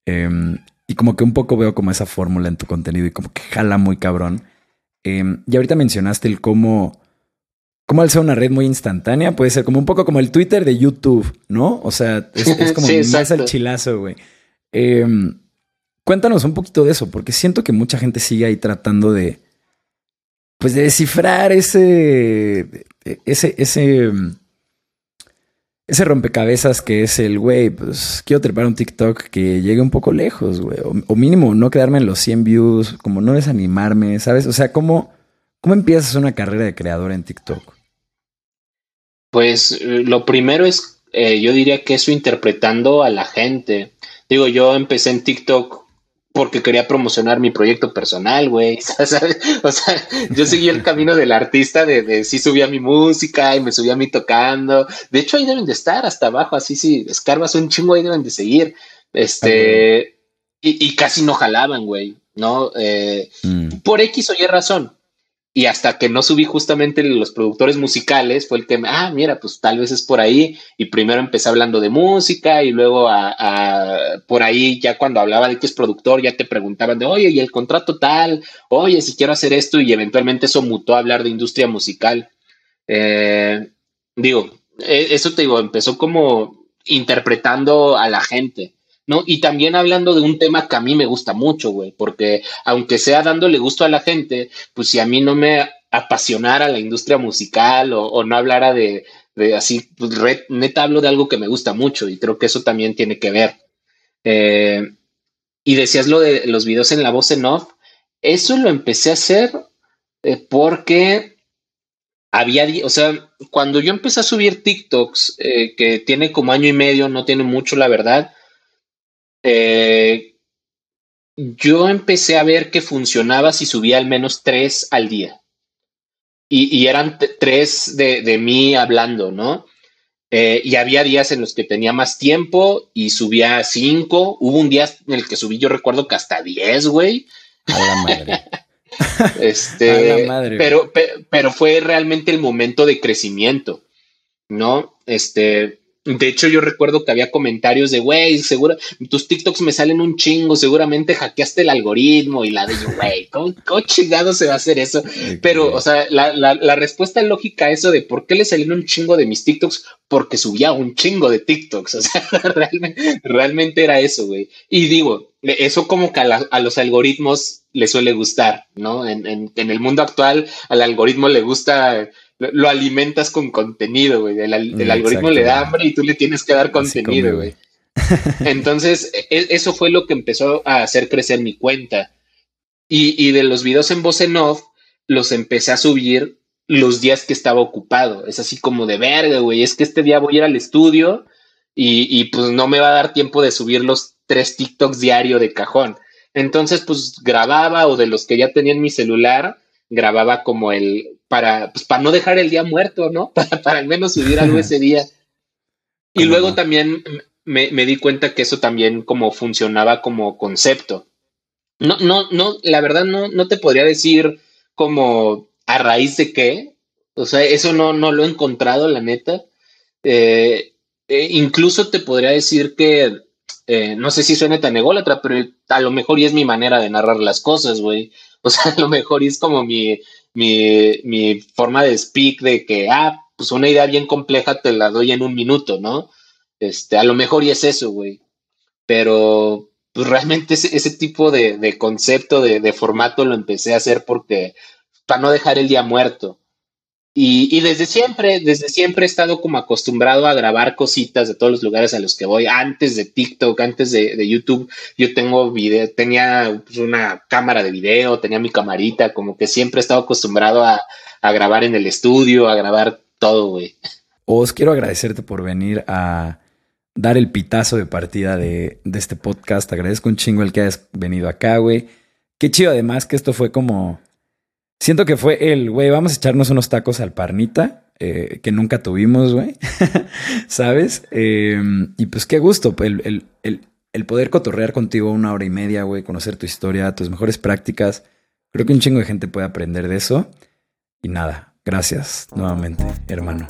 Em, y como que un poco veo como esa fórmula en tu contenido y como que jala muy cabrón. Em, y ahorita mencionaste el cómo, cómo al ser una red muy instantánea puede ser como un poco como el Twitter de YouTube, ¿no? O sea, es, como más el chilazo, güey. Em, cuéntanos un poquito de eso, porque siento que mucha gente sigue ahí tratando de, pues de descifrar ese, ese, ese ese rompecabezas que es el, güey, pues quiero trepar un TikTok que llegue un poco lejos, güey. O, mínimo no quedarme en los 100 views, como no desanimarme, ¿sabes? O sea, ¿cómo, cómo empiezas una carrera de creador en TikTok? Pues eh, lo primero es, eh, yo diría que eso interpretando a la gente. Digo, yo empecé en TikTok porque quería promocionar mi proyecto personal, güey. O sea, yo seguí el camino del artista de, de sí subía mi música y me subía a mí tocando. De hecho, ahí deben de estar hasta abajo, así si escarbas un chingo, ahí deben de seguir. Este, y, y, casi no jalaban, güey, ¿no? Eh, mm. Por X o Y razón. Y hasta que no subí justamente los productores musicales, fue el que, ah, mira, pues tal vez es por ahí. Y primero empecé hablando de música y luego a, por ahí ya cuando hablaba de que es productor, ya te preguntaban de, oye, y el contrato tal, oye, si quiero hacer esto y eventualmente eso mutó a hablar de industria musical. Eh, digo, e, eso te digo, empezó como interpretando a la gente. ¿No? Y también hablando de un tema que a mí me gusta mucho, güey, porque aunque sea dándole gusto a la gente, pues si a mí no me apasionara la industria musical o, no hablara de, de así, pues neta hablo de algo que me gusta mucho y creo que eso también tiene que ver. Eh, y decías lo de los videos en la voz en off, eso lo empecé a hacer eh, porque había, o sea, cuando yo empecé a subir TikToks, eh, que tiene como año y medio, no tiene mucho, la verdad, eh, yo empecé a ver que funcionaba si subía al menos tres al día. Y, eran tres de, mí hablando, ¿no? Eh, y había días en los que tenía más tiempo y subía cinco. Hubo un día en el que subí, yo recuerdo que hasta diez, güey. Este, pero, pero fue realmente el momento de crecimiento, ¿no? Este, de hecho, yo recuerdo que había comentarios de, güey, seguro, tus TikToks me salen un chingo, seguramente hackeaste el algoritmo y la de, güey, ¿cómo, chingado se va a hacer eso? Pero, o sea, la, la, la, respuesta lógica a eso de por qué le salieron un chingo de mis TikToks, porque subía un chingo de TikToks, o sea, realmente, realmente era eso, güey. Y digo, eso como que a, los algoritmos le suele gustar, ¿no? En, en, en el mundo actual, al algoritmo le gusta lo, alimentas con contenido, güey. El, mm, algoritmo le da hambre y tú le tienes que dar contenido, güey. Entonces, e, eso fue lo que empezó a hacer crecer mi cuenta. Y, de los videos en voz en off, los empecé a subir los días que estaba ocupado. Es así como de verga, güey. Es que este día voy a ir al estudio y, y, pues no me va a dar tiempo de subir los tres TikToks diario de cajón. Entonces, pues grababa o de los que ya tenía en mi celular, grababa como el, para, pues, para no dejar el día muerto, ¿no? Para, al menos subir algo ese día. Y luego también me, me, di cuenta que eso también como funcionaba como concepto. No, no, no, la verdad no, no te podría decir como a raíz de qué. O sea, eso no, no lo he encontrado, la neta. Eh, eh, incluso te podría decir que, eh, no sé si suena tan ególatra, pero a lo mejor y es mi manera de narrar las cosas, güey. O sea, a lo mejor es como mi, mi, mi forma de speak de que, ah, pues una idea bien compleja te la doy en un minuto, ¿no? Este, a lo mejor y es eso, güey. Pero pues realmente ese, ese tipo de, de concepto, de, de, formato lo empecé a hacer porque, para no dejar el día muerto. Y, desde siempre, desde siempre he estado como acostumbrado a grabar cositas de todos los lugares a los que voy. Antes de TikTok, antes de, YouTube, yo tengo video, tenía una cámara de video, tenía mi camarita, como que siempre he estado acostumbrado a, grabar en el estudio, a grabar todo, güey. Os quiero agradecerte por venir a dar el pitazo de partida de, este podcast. Agradezco un chingo el que hayas venido acá, güey. Qué chido además que esto fue como Siento que fue el, güey, vamos a echarnos unos tacos al parnita, eh, que nunca tuvimos, güey. ¿Sabes? Em, y pues qué gusto, el, el, poder cotorrear contigo una hora y media, güey, conocer tu historia, tus mejores prácticas. Creo que un chingo de gente puede aprender de eso. Y nada, gracias nuevamente, hermano.